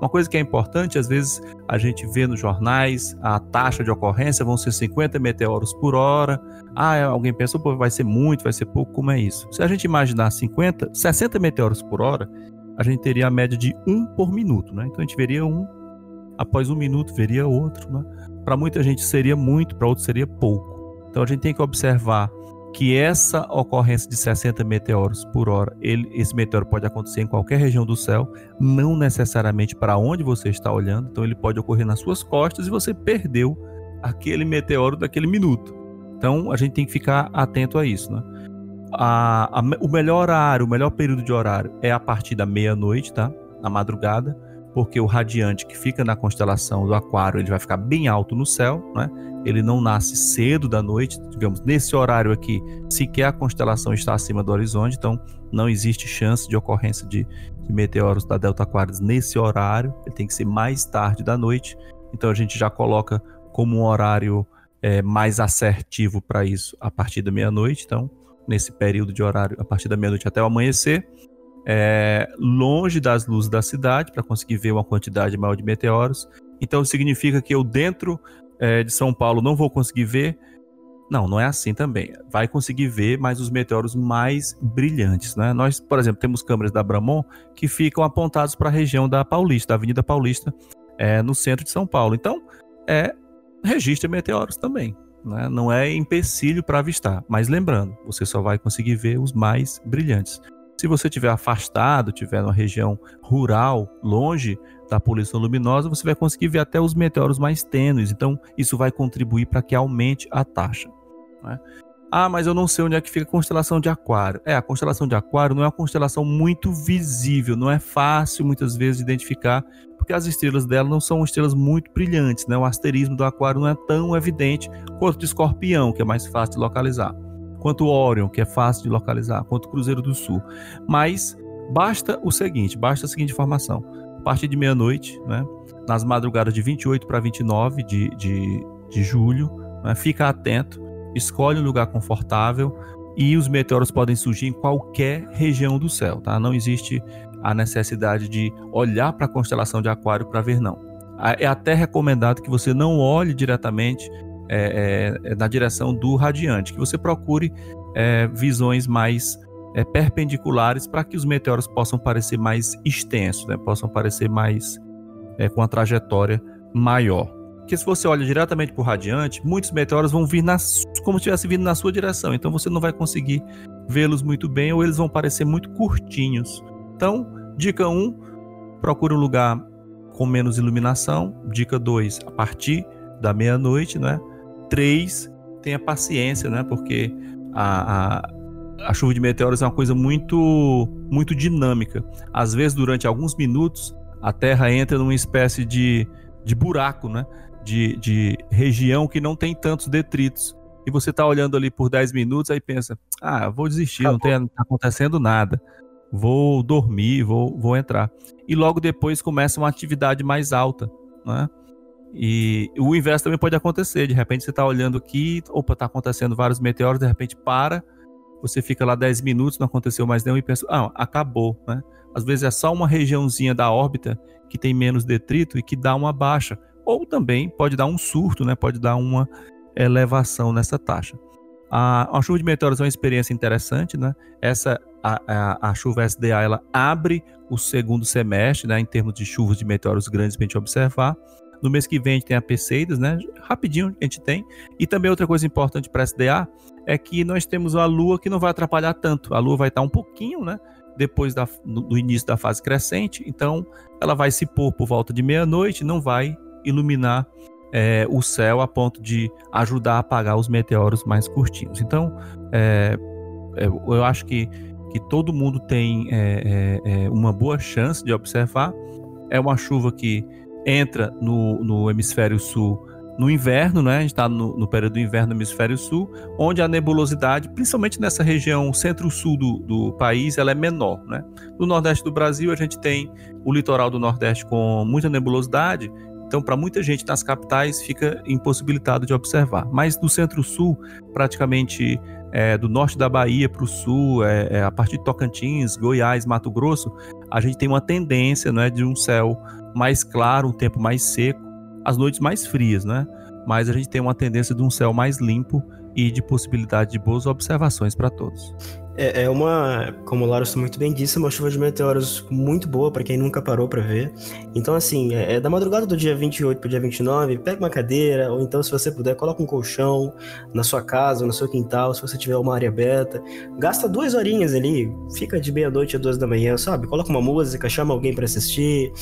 Uma coisa que é importante, às vezes a gente vê nos jornais a taxa de ocorrência vão ser 50 meteoros por hora. Ah, é, alguém pensa, pô, vai ser muito, vai ser pouco, como é isso? Se a gente imaginar 50, 60 meteoros por hora, a gente teria a média de um por minuto, né? Então a gente veria um, após um minuto veria outro, né? Para muita gente seria muito, para outros seria pouco. Então a gente tem que observar que essa ocorrência de 60 meteoros por hora, ele, esse meteoro pode acontecer em qualquer região do céu, não necessariamente para onde você está olhando, então ele pode ocorrer nas suas costas e você perdeu aquele meteoro daquele minuto. Então a gente tem que ficar atento a isso, né? A, a, o melhor horário, o melhor período de horário é a partir da meia-noite, tá? Na madrugada, porque o radiante que fica na constelação do Aquário ele vai ficar bem alto no céu, né? ele não nasce cedo da noite, digamos, nesse horário aqui, sequer a constelação está acima do horizonte, então não existe chance de ocorrência de, de meteoros da Delta Aquarius nesse horário, ele tem que ser mais tarde da noite, então a gente já coloca como um horário é, mais assertivo para isso a partir da meia-noite, então nesse período de horário, a partir da meia-noite até o amanhecer, é, longe das luzes da cidade para conseguir ver uma quantidade maior de meteoros. Então significa que eu dentro é, de São Paulo não vou conseguir ver. Não, não é assim também. Vai conseguir ver, mas os meteoros mais brilhantes, né? Nós, por exemplo, temos câmeras da Bramon que ficam apontados para a região da Paulista, da Avenida Paulista, é, no centro de São Paulo. Então, é registra meteoros também. Né? Não é empecilho para avistar, mas lembrando, você só vai conseguir ver os mais brilhantes. Se você estiver afastado, estiver numa região rural, longe da poluição luminosa, você vai conseguir ver até os meteoros mais tênues. Então, isso vai contribuir para que aumente a taxa. Né? Ah, mas eu não sei onde é que fica a constelação de Aquário. É, a constelação de Aquário não é uma constelação muito visível, não é fácil muitas vezes de identificar, porque as estrelas dela não são estrelas muito brilhantes, né? O asterismo do Aquário não é tão evidente quanto o de Escorpião, que é mais fácil de localizar quanto o Orion, que é fácil de localizar, quanto o Cruzeiro do Sul. Mas basta o seguinte, basta a seguinte informação. A partir de meia-noite, né, nas madrugadas de 28 para 29 de, de, de julho, né, fica atento, escolhe um lugar confortável e os meteoros podem surgir em qualquer região do céu, tá? Não existe a necessidade de olhar para a constelação de Aquário para ver, não. É até recomendado que você não olhe diretamente é, é, é, na direção do radiante, que você procure é, visões mais é, perpendiculares para que os meteoros possam parecer mais extensos, né? possam parecer mais é, com a trajetória maior. Porque se você olha diretamente para o radiante, muitos meteoros vão vir nas, como se estivesse vindo na sua direção, então você não vai conseguir vê-los muito bem ou eles vão parecer muito curtinhos. Então, dica 1, um, procure um lugar com menos iluminação. Dica 2, a partir da meia-noite, né? Três, tenha paciência, né? Porque a, a, a chuva de meteoros é uma coisa muito, muito dinâmica. Às vezes, durante alguns minutos, a Terra entra numa espécie de, de buraco, né? De, de região que não tem tantos detritos. E você está olhando ali por 10 minutos, aí pensa: ah, vou desistir, Acabou. não está acontecendo nada. Vou dormir, vou, vou entrar. E logo depois começa uma atividade mais alta, né? E o inverso também pode acontecer. De repente você está olhando aqui, opa, está acontecendo vários meteoros, de repente para, você fica lá 10 minutos, não aconteceu mais nenhum e pensa, ah, acabou, né? Às vezes é só uma regiãozinha da órbita que tem menos detrito e que dá uma baixa. Ou também pode dar um surto, né? Pode dar uma elevação nessa taxa. A, a chuva de meteoros é uma experiência interessante, né? Essa a, a, a, chuva SDA ela abre o segundo semestre, né? Em termos de chuvas de meteoros grandes para a gente observar. No mês que vem a gente tem a Perseidas, né? Rapidinho a gente tem. E também outra coisa importante para a SDA é que nós temos a Lua que não vai atrapalhar tanto. A Lua vai estar um pouquinho, né? Depois da, do início da fase crescente, então ela vai se pôr por volta de meia-noite, não vai iluminar é, o céu a ponto de ajudar a apagar os meteoros mais curtinhos. Então, é, é, eu acho que, que todo mundo tem é, é, é, uma boa chance de observar. É uma chuva que entra no, no hemisfério sul no inverno, né? A gente está no, no, período do inverno no hemisfério sul, onde a nebulosidade, principalmente nessa região centro-sul do, do, país, ela é menor, né? No nordeste do Brasil, a gente tem o litoral do nordeste com muita nebulosidade, então para muita gente nas capitais fica impossibilitado de observar. Mas no centro-sul, praticamente é, do norte da Bahia para o sul, é, é, a partir de Tocantins, Goiás, Mato Grosso, a gente tem uma tendência, né, de um céu mais claro, um tempo mais seco, as noites mais frias, né? Mas a gente tem uma tendência de um céu mais limpo e de possibilidade de boas observações para todos. É, é, uma, como o Laros muito bem disse, uma chuva de meteoros muito boa para quem nunca parou para ver. Então, assim, é, é, da madrugada do dia 28 pro dia 29, pega uma cadeira, ou então, se você puder, coloca um colchão na sua casa, no seu quintal, se você tiver uma área aberta. Gasta duas horinhas ali, fica de meia-noite a duas da manhã, sabe? Coloca uma música, chama alguém para assistir,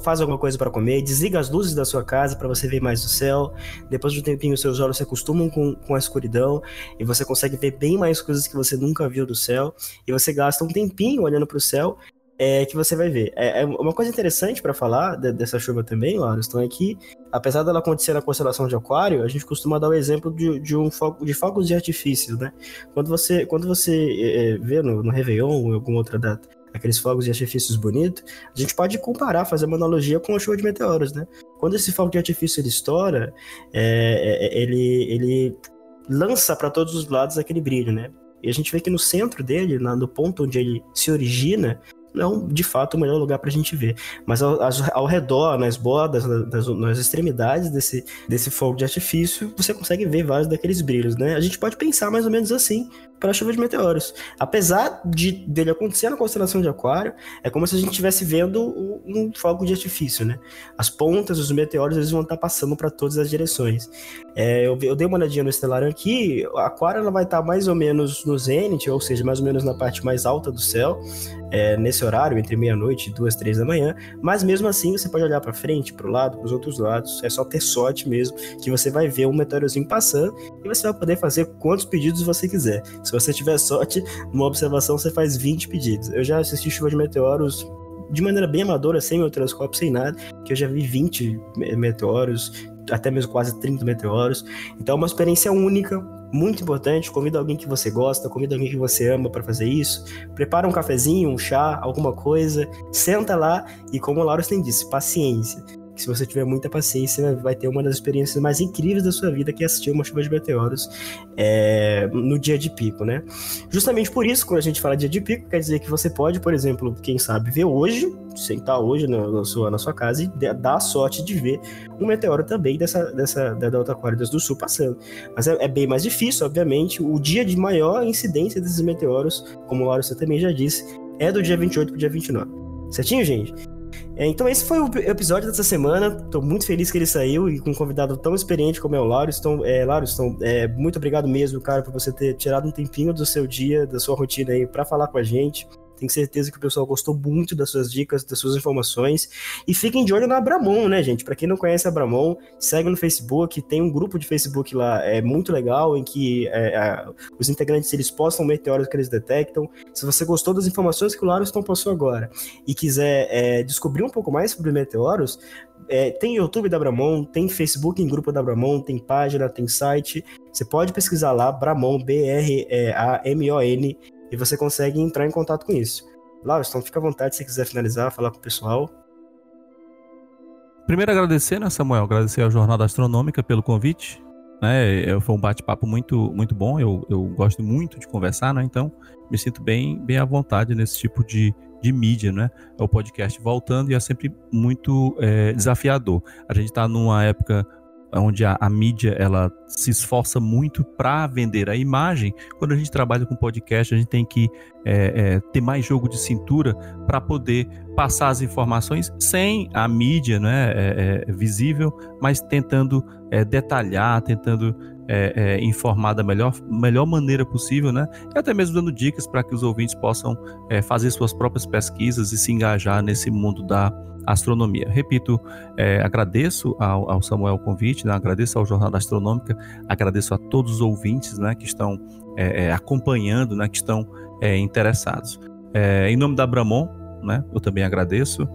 faz alguma coisa para comer, desliga as luzes da sua casa para você ver mais o céu. Depois de um tempinho, seus olhos se acostumam com, com a escuridão e você consegue ver bem mais coisas que você nunca viu do céu. E você gasta um tempinho olhando para o céu é, que você vai ver. É, é uma coisa interessante para falar de, dessa chuva também, Lauriston, é que, apesar dela acontecer na constelação de Aquário, a gente costuma dar o exemplo de, de um foco, de fogos de artifício, né? Quando você, quando você é, é vê no, no Réveillon ou em alguma outra data aqueles fogos de artifícios bonitos, a gente pode comparar, fazer uma analogia com a chuva de meteoros, né? Quando esse fogo de artifício ele estoura, é, é, ele, ele lança para todos os lados aquele brilho, né? E a gente vê que no centro dele, no ponto onde ele se origina, não é, de fato, o melhor lugar para a gente ver. Mas ao, ao redor, nas bordas, nas, nas, extremidades desse, desse fogo de artifício, você consegue ver vários daqueles brilhos, né? A gente pode pensar mais ou menos assim para a chuva de meteoros. Apesar de dele acontecer na constelação de Aquário, é como se a gente estivesse vendo um fogo de artifício, né? As pontas dos meteoros eles vão estar passando para todas as direções. É, eu, eu, dei uma olhadinha no estelar aqui, a Aquário ela vai estar mais ou menos no zênite, ou seja, mais ou menos na parte mais alta do céu, é, nesse horário, entre meia-noite e duas, três da manhã. Mas mesmo assim, você pode olhar para frente, para o lado, para os outros lados. É só ter sorte mesmo, que você vai ver um meteorozinho passando e você vai poder fazer quantos pedidos você quiser. Se você tiver sorte, numa observação você faz 20 pedidos. Eu já assisti chuva de meteoros de maneira bem amadora, sem meu telescópio, sem nada, que eu já vi 20 meteoros, até mesmo quase 30 meteoros. Então é uma experiência única, muito importante. Convida alguém que você gosta, convida alguém que você ama para fazer isso. Prepara um cafezinho, um chá, alguma coisa, senta lá e, como o Laura tem disse, paciência se você tiver muita paciência, vai ter uma das experiências mais incríveis da sua vida, que é assistir uma chuva de meteoros é, no dia de pico, né? Justamente por isso, quando a gente fala dia de pico, quer dizer que você pode, por exemplo, quem sabe, ver hoje, sentar hoje na, sua, na sua casa e dar a sorte de ver um meteoro também dessa, dessa da Delta Aquarius do Sul passando. Mas é, é, bem mais difícil, obviamente. O dia de maior incidência desses meteoros, como o Laura também já disse, é do dia 28 para o dia 29. Certinho, gente? É, então esse foi o episódio dessa semana. Estou muito feliz que ele saiu e com um convidado tão experiente como é o Lauro. Então, é, então, é, muito obrigado mesmo, cara, por você ter tirado um tempinho do seu dia, da sua rotina aí para falar com a gente. Tenho certeza que o pessoal gostou muito das suas dicas, das suas informações. E fiquem de olho na Abramon, né, gente? Para quem não conhece a Abramon, segue no Facebook. Tem um grupo de Facebook lá, é muito legal, em que é, é, os integrantes eles postam meteoros que eles detectam. Se você gostou das informações que o Lariston passou agora e quiser é, descobrir um pouco mais sobre meteoros, é, tem YouTube da Bramon, tem Facebook em grupo da Bramon, tem página, tem site. Você pode pesquisar lá, Bramon, B-R-A-M-O-N, e você consegue entrar em contato com isso. Laura, então fica à vontade se quiser finalizar, falar com o pessoal. Primeiro agradecer, né, Samuel? Agradecer à Jornada Astronômica pelo convite. Né? É, foi um bate-papo muito, muito bom. Eu, eu gosto muito de conversar, né? Então me sinto bem, bem à vontade nesse tipo de, de mídia, né? É o podcast voltando e é sempre muito é, desafiador. A gente está numa época onde a, a, mídia ela se esforça muito para vender a imagem. Quando a gente trabalha com podcast, a gente tem que é, é, ter mais jogo de cintura para poder passar as informações sem a mídia né, é, é visível, mas tentando é, detalhar, tentando é, informar da melhor, melhor maneira possível, né? E até mesmo dando dicas para que os ouvintes possam fazer suas próprias pesquisas e se engajar nesse mundo da astronomia. Repito, é, agradeço ao, ao, Samuel o convite, né? agradeço ao Jornal da Astronômica, agradeço a todos os ouvintes né, que estão é, é, acompanhando, né, que estão é, interessados. É, em nome da Bramon, né, eu também agradeço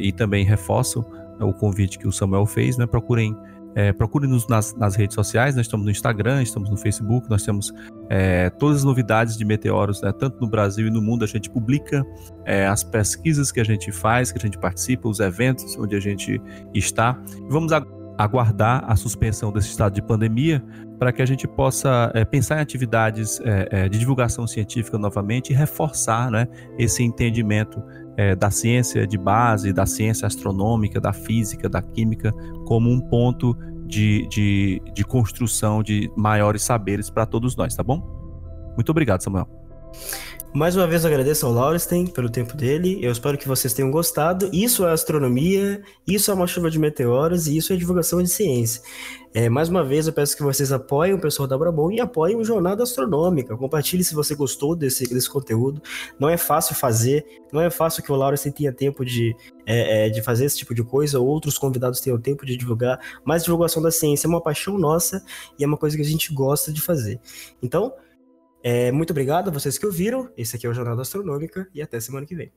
e também reforço o convite que o Samuel fez, né, procurem é, Procure-nos nas, nas, redes sociais, nós estamos no Instagram, estamos no Facebook, nós temos é, todas as novidades de meteoros, né, tanto no Brasil e no mundo. A gente publica é, as pesquisas que a gente faz, que a gente participa, os eventos onde a gente está. Vamos aguardar a suspensão desse estado de pandemia para que a gente possa é, pensar em atividades é, é, de divulgação científica novamente e reforçar né, esse entendimento é, da ciência de base, da ciência astronômica, da física, da química, como um ponto de, de, de construção de maiores saberes para todos nós, tá bom? Muito obrigado, Samuel. Mais uma vez agradeço ao Laurestein pelo tempo dele. Eu espero que vocês tenham gostado. Isso é astronomia, isso é uma chuva de meteoros e isso é divulgação de ciência. É, mais uma vez eu peço que vocês apoiem o pessoal da Brabon e apoiem o Jornada Astronômica. Compartilhe se você gostou desse, desse conteúdo. Não é fácil fazer, não é fácil que o Laurestein tenha tempo de, é, é, de fazer esse tipo de coisa, outros convidados tenham tempo de divulgar, mas divulgação da ciência é uma paixão nossa e é uma coisa que a gente gosta de fazer. Então, é, muito obrigado a vocês que ouviram. Esse aqui é o Jornada Astronômica e até semana que vem.